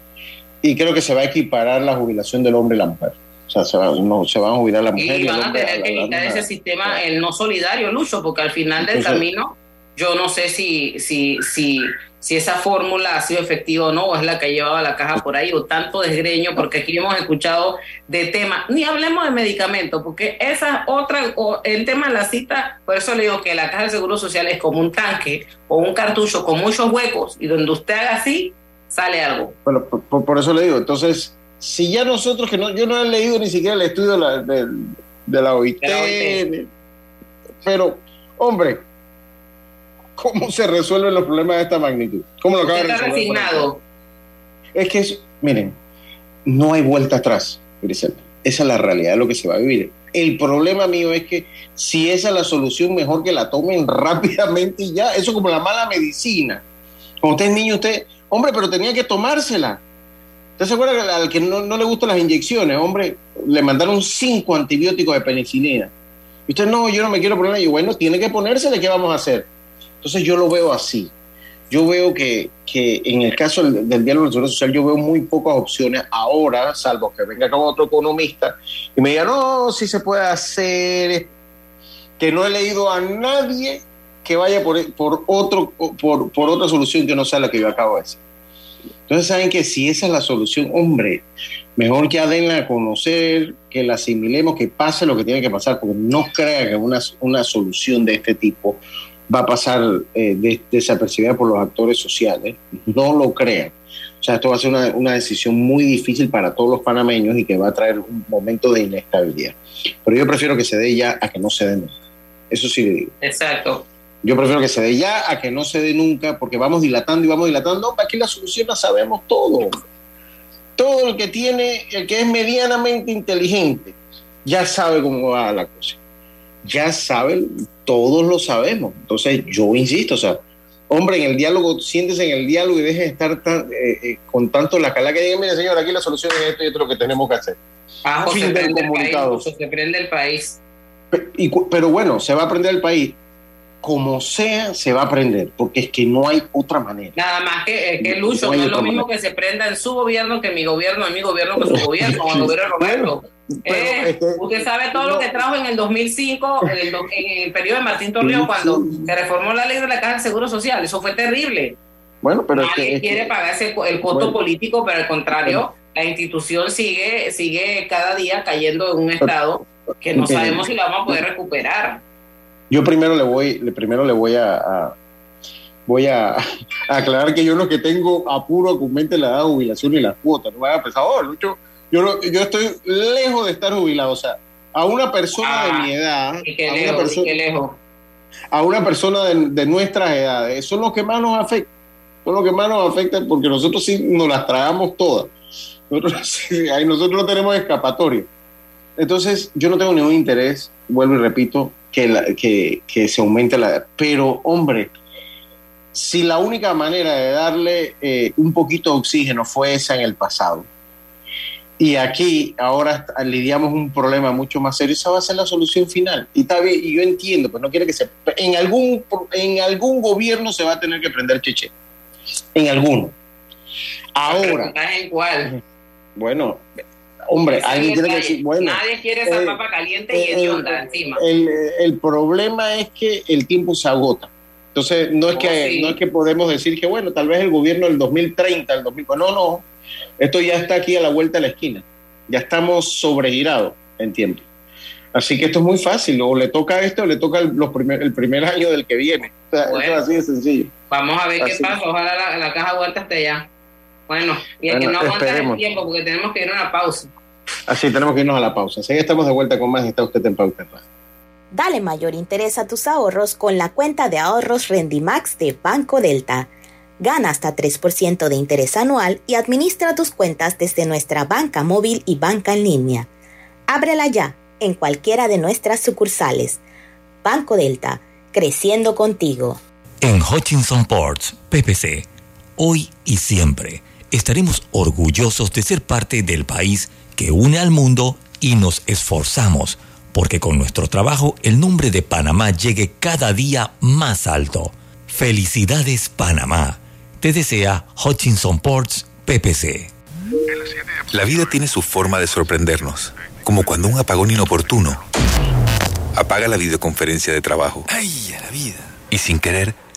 Y creo que se va a equiparar la jubilación del hombre y la mujer. O sea, se, va, no, se van a jubilar la mujer.
Y, van a tener que quitar ese sistema, el no solidario, Lucho, porque al final del camino yo no sé si, si, si, si esa fórmula ha sido efectiva o no, o es la que ha llevado a la caja por ahí, o tanto desgreño, porque aquí hemos escuchado de temas, ni hablemos de medicamentos, porque esa otra, o el tema de la cita, por eso le digo que la caja del Seguro Social es como un tanque o un cartucho con muchos huecos, y donde usted haga así, sale algo.
Bueno, por, eso le digo, entonces, si ya nosotros, que no, yo no he leído ni siquiera el estudio de la, de, la OIT, pero, hombre, ¿Cómo se resuelven los problemas de esta magnitud? ¿Cómo lo acaba de
resolver?
Es que, es, miren, no hay vuelta atrás, Griselda. Esa es la realidad de lo que se va a vivir. El problema mío es que si esa es la solución, mejor que la tomen *laughs* rápidamente y ya. Eso como la mala medicina. Cuando usted es niño, usted, hombre, pero tenía que tomársela. ¿Usted se acuerda que al que no, no le gustan las inyecciones, hombre, le mandaron cinco antibióticos de penicilina? Y usted, no, yo no me quiero poner. Y bueno, tiene que ponérsele, ¿qué vamos a hacer? Entonces yo lo veo así. Yo veo que, en el caso del, diálogo del social, yo veo muy pocas opciones ahora, salvo que venga con otro economista y me diga, no, si se puede hacer, que no he leído a nadie que vaya por, por, otro, por, por otra solución que no sea la que yo acabo de decir. Entonces saben que si esa es la solución, hombre, mejor ya denla a conocer, que la asimilemos, que pase lo que tiene que pasar, porque no crea que una, una solución de este tipo va a pasar eh, desapercibida por los actores sociales. No lo crean. O sea, esto va a ser una, decisión muy difícil para todos los panameños y que va a traer un momento de inestabilidad. Pero yo prefiero que se dé ya a que no se dé nunca. Eso sí le digo.
Exacto.
Yo prefiero que se dé ya a que no se dé nunca, porque vamos dilatando y vamos dilatando. No, aquí la solución la sabemos todo. Todo el que tiene, el que es medianamente inteligente, ya sabe cómo va la cosa. Ya sabe todos lo sabemos. Entonces, yo insisto, o sea, hombre, en el diálogo, siéntese en el diálogo y deje de estar tan, eh, eh, con tanto la cala que diga, mire, señor, aquí la solución es esto y esto es lo que tenemos que hacer.
Ah, se, prende el país, se prende el país.
Pero, bueno, se va a prender el país. Como sea, se va a prender, porque es que no hay otra manera.
Nada más que, que Lucho, no, es lo mismo que se prenda en su gobierno que en mi gobierno, en mi gobierno que su gobierno, o el gobierno Roberto. Eh, usted sabe todo lo que trajo en el 2005, en el, en el periodo de Martín Torrijos, cuando se reformó la ley de la Caja del Seguro Social. Eso fue terrible.
Bueno, pero
Nadie quiere pagarse el costo político, pero al contrario, la institución sigue, sigue cada día cayendo en un estado que no sabemos si la vamos a poder recuperar.
Yo primero le voy, primero le voy a, voy *laughs* a, aclarar que yo lo que tengo apuro aumente la edad de jubilación y las cuotas. No vaya a pensar, oh, Lucho yo, yo estoy lejos de estar jubilado. O sea, a una persona de mi edad, a, una persona, a una persona de, nuestras edades, son los que más nos afectan. Son los que más nos afectan porque nosotros sí nos las tragamos todas. Nosotros, *laughs* nosotros no tenemos escapatoria. Entonces, yo no tengo ningún interés, vuelvo y repito, que, que, que se aumente la edad. Pero, hombre, si la única manera de darle eh, un poquito de oxígeno fue esa en el pasado, y aquí ahora lidiamos un problema mucho más serio. Esa va a ser la solución final. Y está bien, y yo entiendo, pues no quiere que se. En algún, en algún gobierno se va a tener que prender cheche. En alguno. Ahora.
¿En cuál?
Bueno, hombre, alguien tiene que decir, bueno.
Nadie quiere esa eh, papa caliente y
el,
onda encima.
El, problema es que el tiempo se agota. Entonces, no es, oh, que, no es que podemos decir que, bueno, tal vez el gobierno del 2030, el 2000. No, no esto ya está aquí a la vuelta de la esquina. Ya estamos sobregirados en tiempo. Así que esto es muy fácil. O le toca esto o le toca el, los primer, el primer año del que viene. esto es así de sencillo.
Vamos a ver qué pasa. Ojalá la, caja vuelta esté ya. Bueno, y es que no aguantar el tiempo porque tenemos que ir a una pausa.
Así, tenemos que irnos a la pausa. Así que estamos de vuelta con más. Está usted en pausa.
Dale mayor interés a tus ahorros con la cuenta de ahorros Rendimax de Banco Delta. Gana hasta 3% de interés anual y administra tus cuentas desde nuestra banca móvil y banca en línea. Ábrela ya en cualquiera de nuestras sucursales. Banco Delta, creciendo contigo.
En Hutchinson Ports, PPC, hoy y siempre estaremos orgullosos de ser parte del país que une al mundo y nos esforzamos porque con nuestro trabajo el nombre de Panamá llegue cada día más alto. Felicidades Panamá. Te desea Hutchinson Ports PPC.
La vida tiene su forma de sorprendernos, como cuando un apagón inoportuno apaga la videoconferencia de trabajo.
¡Ay, a la vida!
Y sin querer,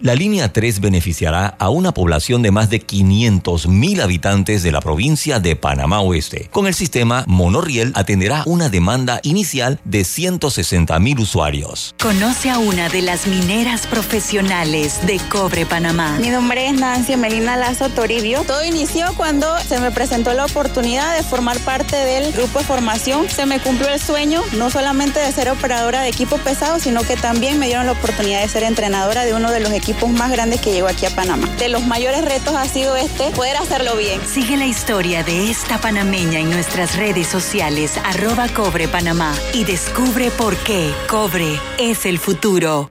La línea 3 beneficiará a una población de más de 500.000 habitantes de la provincia de Panamá Oeste. Con el sistema, Monoriel atenderá una demanda inicial de 160.000 usuarios.
Conoce a una de las mineras profesionales de Cobre Panamá.
Mi nombre es Nancy Melina Lazo Toribio. Todo inició cuando se me presentó la oportunidad de formar parte del grupo de formación. Se me cumplió el sueño, no solamente de ser operadora de equipo pesado, sino que también me dieron la oportunidad de ser entrenadora de uno de los equipos equipos más grandes que llegó aquí a Panamá. De los mayores retos ha sido este, poder hacerlo bien.
Sigue la historia de esta panameña en nuestras redes sociales, arroba Cobre Panamá, y descubre por qué Cobre es el futuro.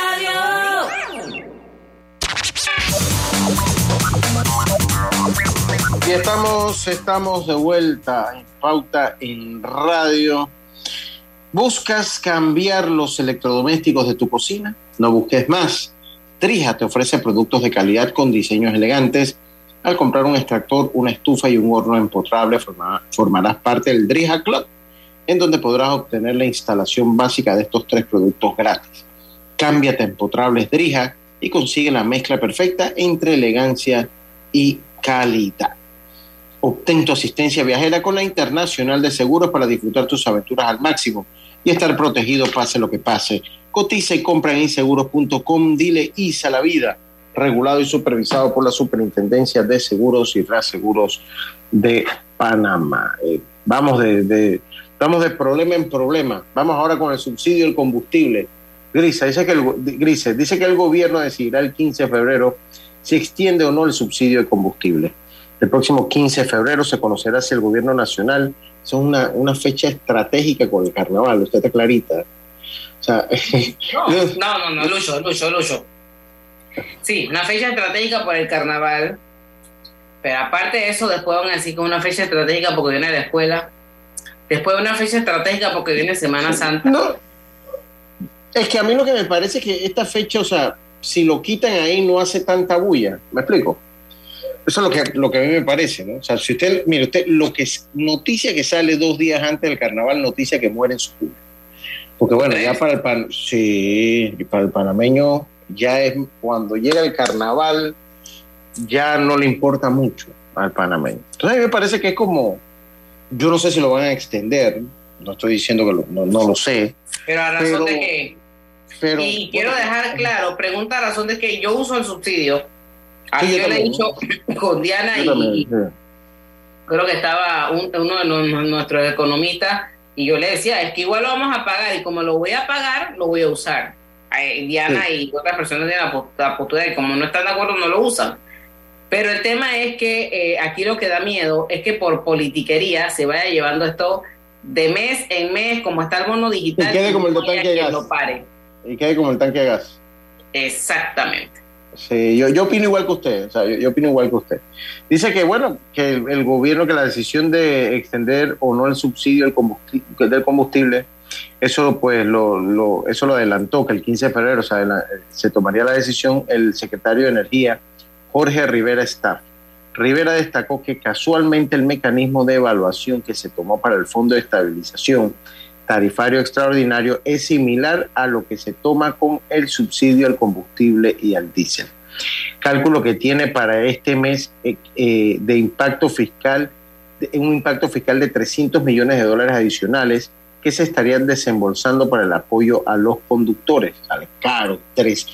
Y estamos, estamos de vuelta en pauta en radio. ¿Buscas cambiar los electrodomésticos de tu cocina? No busques más. Trija te ofrece productos de calidad con diseños elegantes. Al comprar un extractor, una estufa y un horno empotrable, formarás parte del Drija Club, en donde podrás obtener la instalación básica de estos tres productos gratis. Cámbiate a empotrables Drija y consigue la mezcla perfecta entre elegancia y calidad. Obtén tu asistencia viajera con la Internacional de Seguros para disfrutar tus aventuras al máximo y estar protegido pase lo que pase. Cotiza y compra en inseguros.com. Dile ISA la vida. Regulado y supervisado por la Superintendencia de Seguros y Reaseguros de Panamá. Eh, vamos de, de, vamos de problema en problema. Vamos ahora con el subsidio del combustible. Grisa dice que el, Grise, dice que el gobierno decidirá el 15 de febrero si extiende o no el subsidio de combustible. El próximo 15 de febrero se conocerá si el gobierno nacional es una, una fecha estratégica con el carnaval, usted está clarita. O sea, *laughs*
no, no, no, no, Lucho, Lucho, Lucho. Sí, una fecha estratégica por el carnaval, pero aparte de eso, después van a decir que una fecha estratégica porque viene la escuela, después una fecha estratégica porque viene Semana Santa.
No, es que a mí lo que me parece es que esta fecha, o sea, si lo quitan ahí no hace tanta bulla, ¿me explico? Eso es lo que, lo que a mí me parece, ¿no? O sea, si usted, mire, usted, lo que es noticia que sale dos días antes del carnaval, noticia que muere en su culo. Porque bueno, ya para el, pan, sí, para el panameño ya es cuando llega el carnaval, ya no le importa mucho al panameño. Entonces a mí me parece que es como, yo no sé si lo van a extender, no estoy diciendo que lo, no, no, lo sé.
Pero a razón pero, de que, pero, y quiero dejar claro, pregunta a razón de que yo uso el subsidio Aquí sí, yo, yo le he dicho con Diana y también, sí. creo que estaba un, uno de los, nuestros economistas y yo le decía, es que igual lo vamos a pagar y como lo voy a pagar, lo voy a usar. Eh, Diana sí. y otras personas tienen la, la postura y como no están de acuerdo, no lo usan. Pero el tema es que eh, aquí lo que da miedo es que por politiquería se vaya llevando esto de mes en mes, como está el bono digital,
y quede como el tanque de gas.
Lo pare.
Y quede como el tanque de gas.
Exactamente.
Sí, yo, yo opino igual que usted, o sea, yo, opino igual que usted. Dice que, bueno, que el, gobierno, que la decisión de extender o no el subsidio del combustible, Eso pues lo, eso lo adelantó que el 15 de febrero se tomaría la decisión el secretario de Energía, Jorge Rivera Staff. Rivera destacó que casualmente el mecanismo de evaluación que se tomó para el Fondo de Estabilización Tarifario Extraordinario es similar a lo que se toma con el subsidio al combustible y al diésel. Cálculo que tiene para este mes eh, eh, de impacto fiscal, un impacto fiscal de 300 millones de dólares adicionales que se estarían desembolsando para el apoyo a los conductores. Sale caro, tres,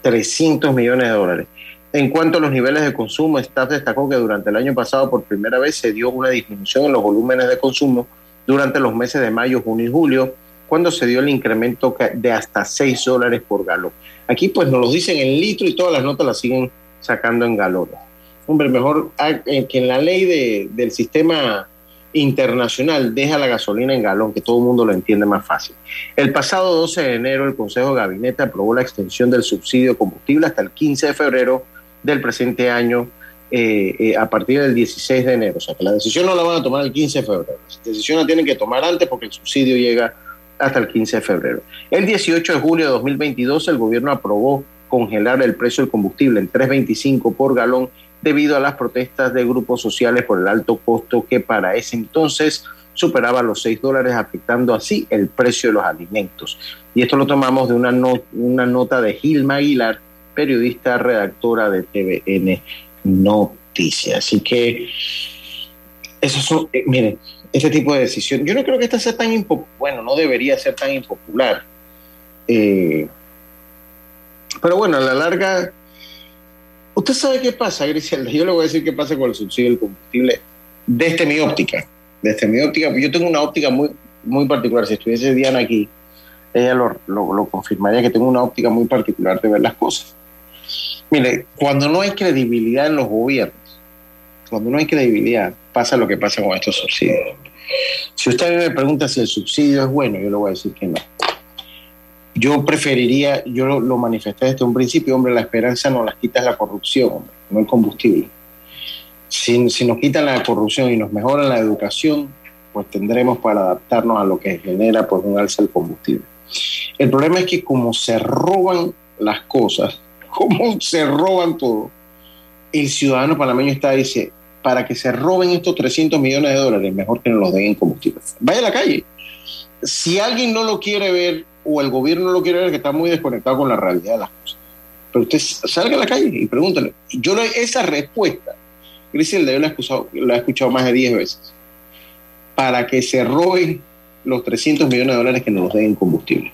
300 millones de dólares. En cuanto a los niveles de consumo, Staff destacó que durante el año pasado por primera vez se dio una disminución en los volúmenes de consumo durante los meses de mayo, junio y julio, cuando se dio el incremento de hasta 6 dólares por galón. Aquí pues nos lo dicen en litro y todas las notas las siguen sacando en galones. Hombre, mejor eh, que en la ley de, del sistema internacional deja la gasolina en galón, que todo el mundo lo entiende más fácil. El pasado 12 de enero el Consejo de Gabinete aprobó la extensión del subsidio de combustible hasta el 15 de febrero del presente año eh, eh, a partir del 16 de enero. O sea que la decisión no la van a tomar el 15 de febrero. La decisión la tienen que tomar antes porque el subsidio llega hasta el 15 de febrero. El 18 de julio de 2022 el gobierno aprobó congelar el precio del combustible en 3.25 por galón debido a las protestas de grupos sociales por el alto costo que para ese entonces superaba los 6 dólares, afectando así el precio de los alimentos. Y esto lo tomamos de una, una nota de Gilma Aguilar, periodista redactora de TVN Noticias. Así que, eso son, eh, miren, este tipo de decisión, yo no creo que esta sea tan impopular, bueno, no debería ser tan impopular. Eh, pero bueno, a la larga Usted sabe qué pasa, Griselda. Yo le voy a decir qué pasa con el subsidio del combustible desde mi óptica. Desde mi óptica, yo tengo una óptica muy, muy particular. Si estuviese Diana aquí, ella lo, lo, confirmaría que tengo una óptica muy particular de ver las cosas. Mire, cuando no hay credibilidad en los gobiernos, cuando no hay credibilidad, pasa lo que pasa con estos subsidios. Si usted me pregunta si el subsidio es bueno, yo le voy a decir que no. Yo preferiría, yo lo, manifesté desde un principio, hombre, la esperanza no las quita la corrupción, no el combustible. Si, si nos quitan la corrupción y nos mejoran la educación, pues tendremos para adaptarnos a lo que genera pues, un alza del combustible. El problema es que como se roban las cosas, *laughs* como se roban todo, el ciudadano panameño está dice, para que se roben estos 300 millones de dólares, mejor que no los den en combustible. Vaya a la calle. Si alguien no lo quiere ver, o el gobierno no lo quiere ver, que está muy desconectado con la realidad de las cosas. Pero usted salga a la calle y pregúntale. Yo esa respuesta, Griselda, yo la he, escuchado, la he escuchado más de 10 veces. Para que se roben los 300 millones de dólares que nos los den en combustible.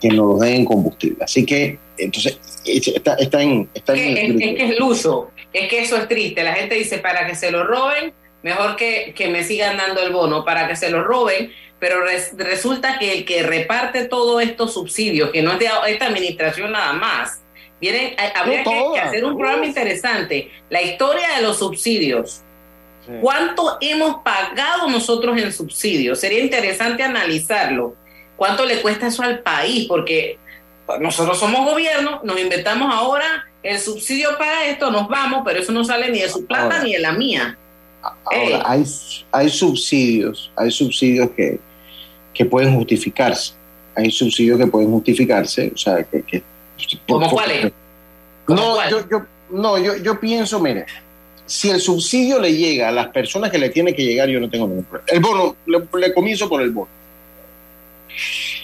Que nos los den en combustible. Así que, entonces, está, está en... Está
en es, es, que es el uso, es que eso es triste. La gente dice, para que se lo roben, mejor que, que me sigan dando el bono. Para que se lo roben, pero resulta que el que reparte todos estos subsidios, que no es de esta administración nada más, viene, habría que, hacer un programa interesante, la historia de los subsidios. ¿Cuánto hemos pagado nosotros en subsidios? Sería interesante analizarlo. ¿Cuánto le cuesta eso al país? Porque nosotros somos gobierno, nos inventamos ahora el subsidio para esto, nos vamos, pero eso no sale ni de su plata ni de la mía.
Ahora, hay, hay subsidios, hay subsidios que, que pueden justificarse. Hay subsidios que pueden justificarse, o sea, que... que
¿Cómo cuáles?
No, yo, yo, no yo, yo pienso, mire, si el subsidio le llega a las personas que le tiene que llegar, yo no tengo ningún problema. El bono, le, comienzo por el bono.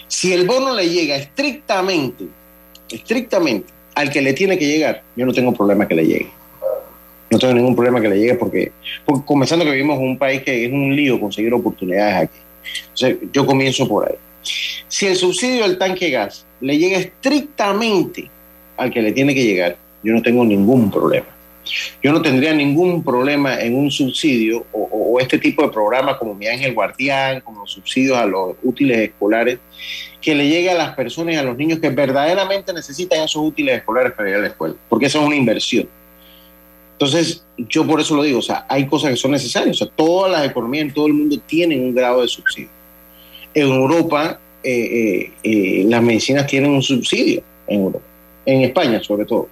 Si el bono le llega estrictamente, estrictamente al que le tiene que llegar, yo no tengo problema que le llegue. No tengo ningún problema que le llegue porque, porque comenzando que vivimos en un país que es un lío conseguir oportunidades aquí yo comienzo por ahí. Si el subsidio del tanque gas le llega estrictamente al que le tiene que llegar, yo no tengo ningún problema. Yo no tendría ningún problema en un subsidio o, este tipo de programas como Mi Ángel Guardián, como los subsidios a los útiles escolares, que le llegue a las personas y a los niños que verdaderamente necesitan esos útiles escolares para ir a la escuela, porque eso es una inversión. Entonces, yo por eso lo digo, o sea, hay cosas que son necesarias, o sea, todas las economías en todo el mundo tienen un grado de subsidio. En Europa, eh, eh, eh, las medicinas tienen un subsidio en Europa, en España sobre todo,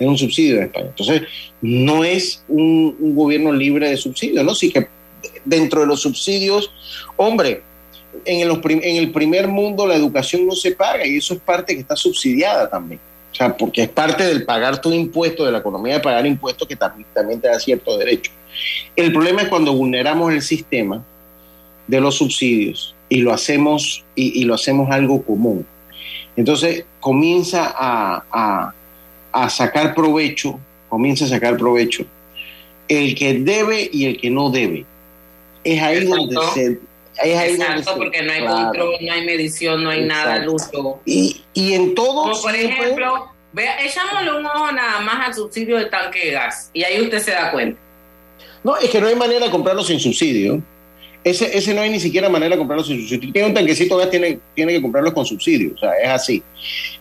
tienen un subsidio en España. Entonces, no es un, gobierno libre de subsidios, ¿no? Sí que dentro de los subsidios, hombre, en, el primer mundo la educación no se paga y eso es parte que está subsidiada también. O sea, porque es parte del pagar tu impuesto, de la economía de pagar impuestos que también, te da cierto derecho. El problema es cuando vulneramos el sistema de los subsidios y lo hacemos, y, lo hacemos algo común. Entonces comienza a, sacar provecho, comienza a sacar provecho el que debe y el que no debe. Es ahí donde se... Es ahí
Exacto, porque no hay control, no hay medición, no hay nada, Lucho.
Y, y en todo...
Como por ejemplo, vea, echámosle un ojo nada más al subsidio del tanque de gas y ahí usted se da cuenta.
No, es que no hay manera de comprarlo sin subsidio. Ese, ese no hay ni siquiera manera de comprarlo subsidio. Tiene un tanquecito gas, tiene, tiene que comprarlo con subsidio. O sea, es así.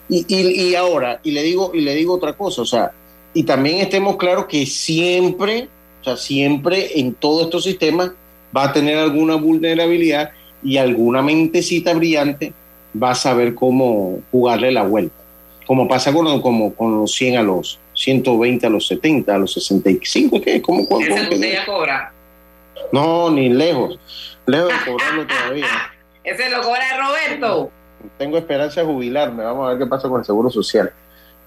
Y, y, y ahora, y le digo, y le digo otra cosa, o sea, y también estemos claros que siempre, o sea, siempre en todos estos sistemas va a tener alguna vulnerabilidad y alguna mentecita brillante va a saber cómo jugarle la vuelta. Como pasa con, como, con los 100 a los 120 a los 70, a los 65, ¿qué? ¿Cómo, cómo,
¿Ese ya cobra?
No, ni lejos. Lejos de cobrarlo todavía. *laughs*
Ese lo cobra Roberto.
Tengo esperanza de jubilarme. Vamos a ver qué pasa con el Seguro Social.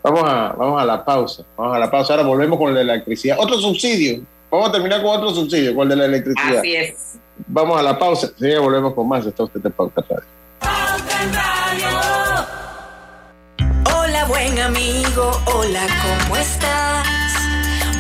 Vamos a, vamos a la pausa. Vamos a la pausa. Ahora volvemos con la electricidad. Otro subsidio. Vamos a terminar con otro subsidio, con el de la electricidad.
Así es.
Vamos a la pausa. Sí, volvemos con más. Está usted de Pauta Radio.
Hola, buen amigo. Hola, ¿cómo estás?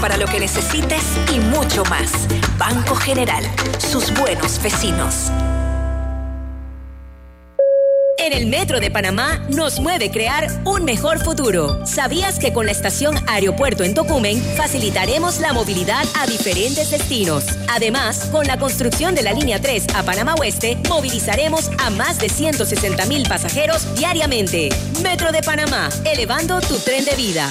para lo que necesites y mucho más. Banco General, sus buenos vecinos.
En el Metro de Panamá nos mueve crear un mejor futuro. ¿Sabías que con la estación Aeropuerto en Tocumen facilitaremos la movilidad a diferentes destinos? Además, con la construcción de la línea 3 a Panamá Oeste, movilizaremos a más de 160 mil pasajeros diariamente. Metro de Panamá, elevando tu tren de vida.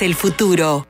el futuro.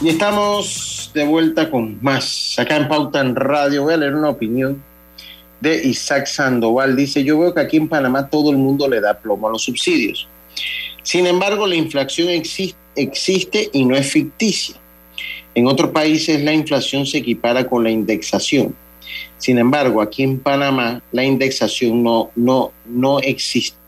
Y estamos de vuelta con más. Acá en Pauta en Radio voy a leer una opinión de Isaac Sandoval. Dice, yo veo que aquí en Panamá todo el mundo le da plomo a los subsidios. Sin embargo, la inflación existe, existe y no es ficticia. En otros países la inflación se equipara con la indexación. Sin embargo, aquí en Panamá la indexación no, no, no,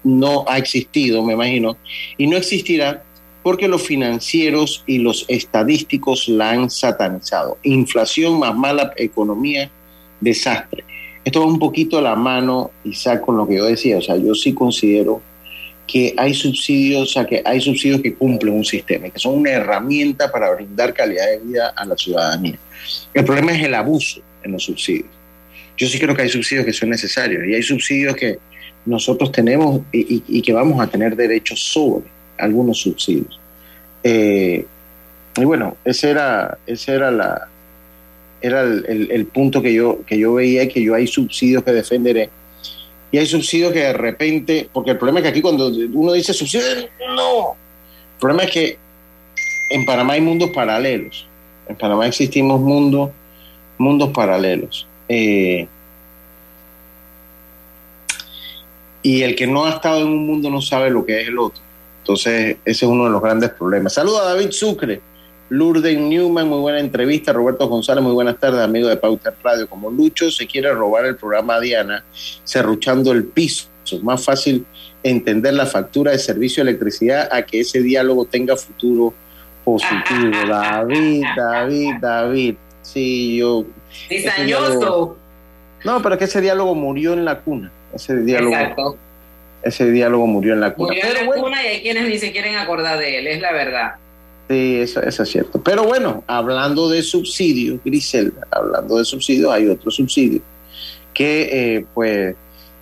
no ha existido, me imagino, y no existirá porque los financieros y los estadísticos la han satanizado. Inflación más mala economía, desastre. Esto va un poquito a la mano, Isaac, con lo que yo decía. O sea, yo sí considero que hay subsidios, o sea, que hay subsidios que cumplen un sistema, que son una herramienta para brindar calidad de vida a la ciudadanía. El problema es el abuso en los subsidios. Yo sí creo que hay subsidios que son necesarios y hay subsidios que nosotros tenemos y, que vamos a tener derecho sobre algunos subsidios. Eh, y bueno, ese era, ese era la era el, punto que yo, que yo veía y que yo hay subsidios que defenderé y hay subsidios que de repente, porque el problema es que aquí cuando uno dice subsidio, no. El problema es que en Panamá hay mundos paralelos. En Panamá existimos mundos, mundos paralelos. Eh, y el que no ha estado en un mundo no sabe lo que es el otro. Entonces, ese es uno de los grandes problemas. Saludos a David Sucre, Lourdes Newman, muy buena entrevista. Roberto González, muy buenas tardes, amigo de Pauta Radio. Como Lucho se quiere robar el programa Diana, cerruchando el piso. Es más fácil entender la factura de servicio de electricidad a que ese diálogo tenga futuro positivo. *laughs* David, David, David. Sí, yo. No, pero es que ese diálogo murió en la cuna. Ese diálogo.
Exacto.
Ese diálogo murió en la cuna.
Murió en la cuna y hay quienes ni se quieren acordar de él, es la verdad.
Sí, eso, eso es cierto. Pero bueno, hablando de subsidios, Griselda, hablando de subsidios, hay otro subsidio que, eh, pues,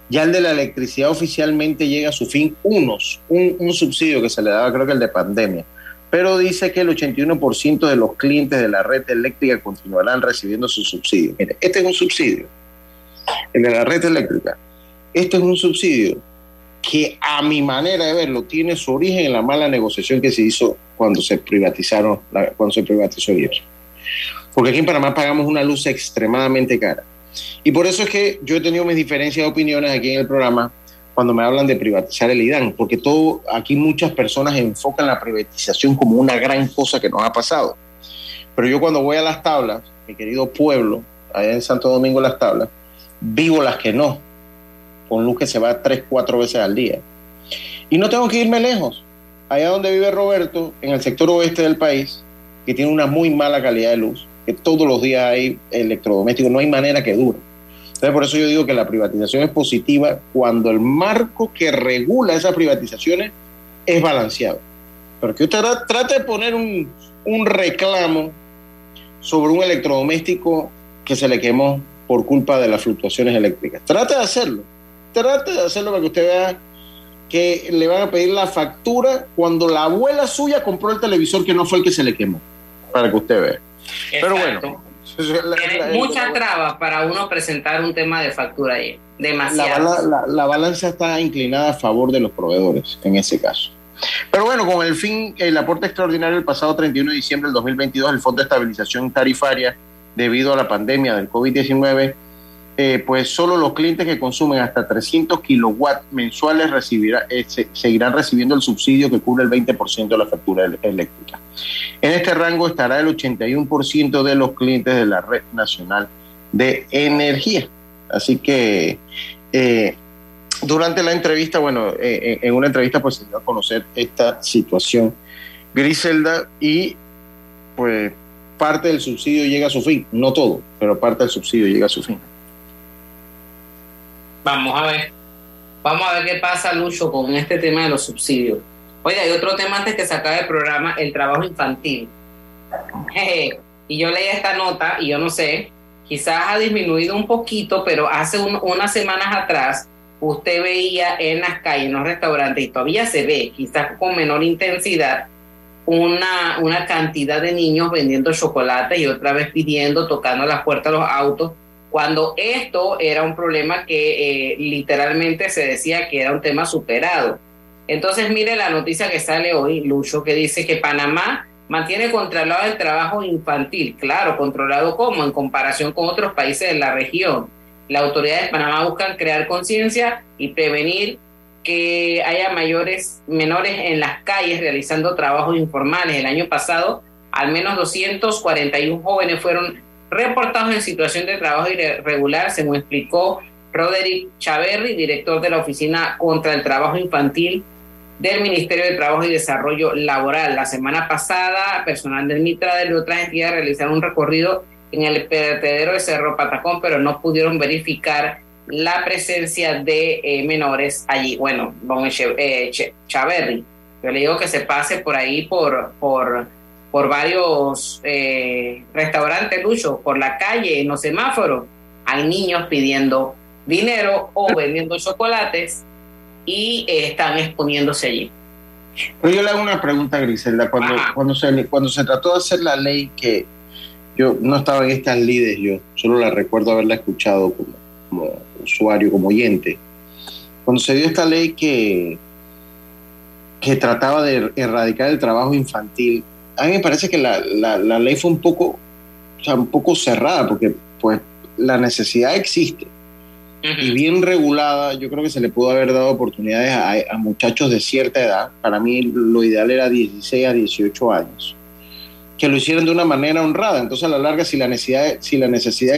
ya el de la electricidad oficialmente llega a su fin, unos, un, un subsidio que se le daba, creo que el de pandemia, pero dice que el 81% de los clientes de la red eléctrica continuarán recibiendo su subsidio. Mire, este es un subsidio, el de la red eléctrica. Este es un subsidio que a mi manera de verlo tiene su origen en la mala negociación que se hizo cuando se privatizaron, cuando se privatizó IEPS. Porque aquí en Panamá pagamos una luz extremadamente cara. Y por eso es que yo he tenido mis diferencias de opiniones aquí en el programa cuando me hablan de privatizar el IDAN, porque todo aquí muchas personas enfocan la privatización como una gran cosa que nos ha pasado. Pero yo cuando voy a las tablas, mi querido pueblo, allá en Santo Domingo las tablas, vivo las que no, con luz que se va tres, cuatro veces al día. Y no tengo que irme lejos. Allá donde vive Roberto, en el sector oeste del país, que tiene una muy mala calidad de luz, que todos los días hay electrodomésticos, no hay manera que dure. Entonces, por eso yo digo que la privatización es positiva cuando el marco que regula esas privatizaciones es balanceado. Pero que usted trate de poner un, un reclamo sobre un electrodoméstico que se le quemó por culpa de las fluctuaciones eléctricas. Trate de hacerlo. Trate de hacerlo para que usted vea que le van a pedir la factura cuando la abuela suya compró el televisor que no fue el que se le quemó. Para que usted vea. Pero bueno.
Tiene muchas trabas para uno presentar un tema de factura ahí. Demasiado.
La, la, la, balanza está inclinada a favor de los proveedores en ese caso. Pero bueno, con el fin, el aporte extraordinario el pasado 31 de diciembre del 2022, el Fondo de Estabilización Tarifaria, debido a la pandemia del COVID-19, eh, pues solo los clientes que consumen hasta 300 kilowatts mensuales eh, se, seguirán recibiendo el subsidio que cubre el 20% de la factura eléctrica. En este rango estará el 81% de los clientes de la Red Nacional de Energía. Así que eh, durante la entrevista, bueno, en una entrevista pues se dio a conocer esta situación Griselda y pues parte del subsidio llega a su fin, no todo, pero parte del subsidio llega a su fin.
Vamos a ver. Vamos a ver qué pasa, Lucho, con este tema de los subsidios. Oye, hay otro tema antes que se acabe el programa, el trabajo infantil. y yo leí esta nota y yo no sé, quizás ha disminuido un poquito, pero hace unas semanas atrás usted veía en las calles, en los restaurantes, y todavía se ve, quizás con menor intensidad, una, una cantidad de niños vendiendo chocolate y otra vez pidiendo, tocando las puertas de los autos cuando esto era un problema que eh, literalmente se decía que era un tema superado. Entonces, mire la noticia que sale hoy, Lucho, que dice que Panamá mantiene controlado el trabajo infantil. Claro, controlado como en comparación con otros países de la región. Las autoridades de Panamá buscan crear conciencia y prevenir que haya mayores menores en las calles realizando trabajos informales. El año pasado, al menos 241 jóvenes fueron reportados en situación de trabajo irregular, según explicó Roderick Chaverri, director de la Oficina contra el Trabajo Infantil del Ministerio de Trabajo y Desarrollo Laboral. La semana pasada, personal del MITRA de otras entidades realizaron un recorrido en el vertedero de Cerro Patacón, pero no pudieron verificar la presencia de eh, menores allí. Bueno, don eh, yo le digo que se pase por ahí por, por por varios eh, restaurantes, Lucho, por la calle, en los semáforos, hay niños pidiendo dinero o vendiendo chocolates y eh, están exponiéndose allí.
Pero yo le hago una pregunta, Griselda. Cuando, cuando, se, cuando se trató de hacer la ley que yo no estaba en estas lides, yo solo la recuerdo haberla escuchado como, como usuario, como oyente. cuando se dio esta ley que, que trataba de erradicar el trabajo infantil, a mí me parece que la, la, ley fue un poco, o sea, un poco cerrada, porque pues la necesidad existe. Y bien regulada, yo creo que se le pudo haber dado oportunidades a, a, muchachos de cierta edad. Para mí lo ideal era 16 a 18 años. Que lo hicieran de una manera honrada. Entonces a la larga, si la necesidad, si la necesidad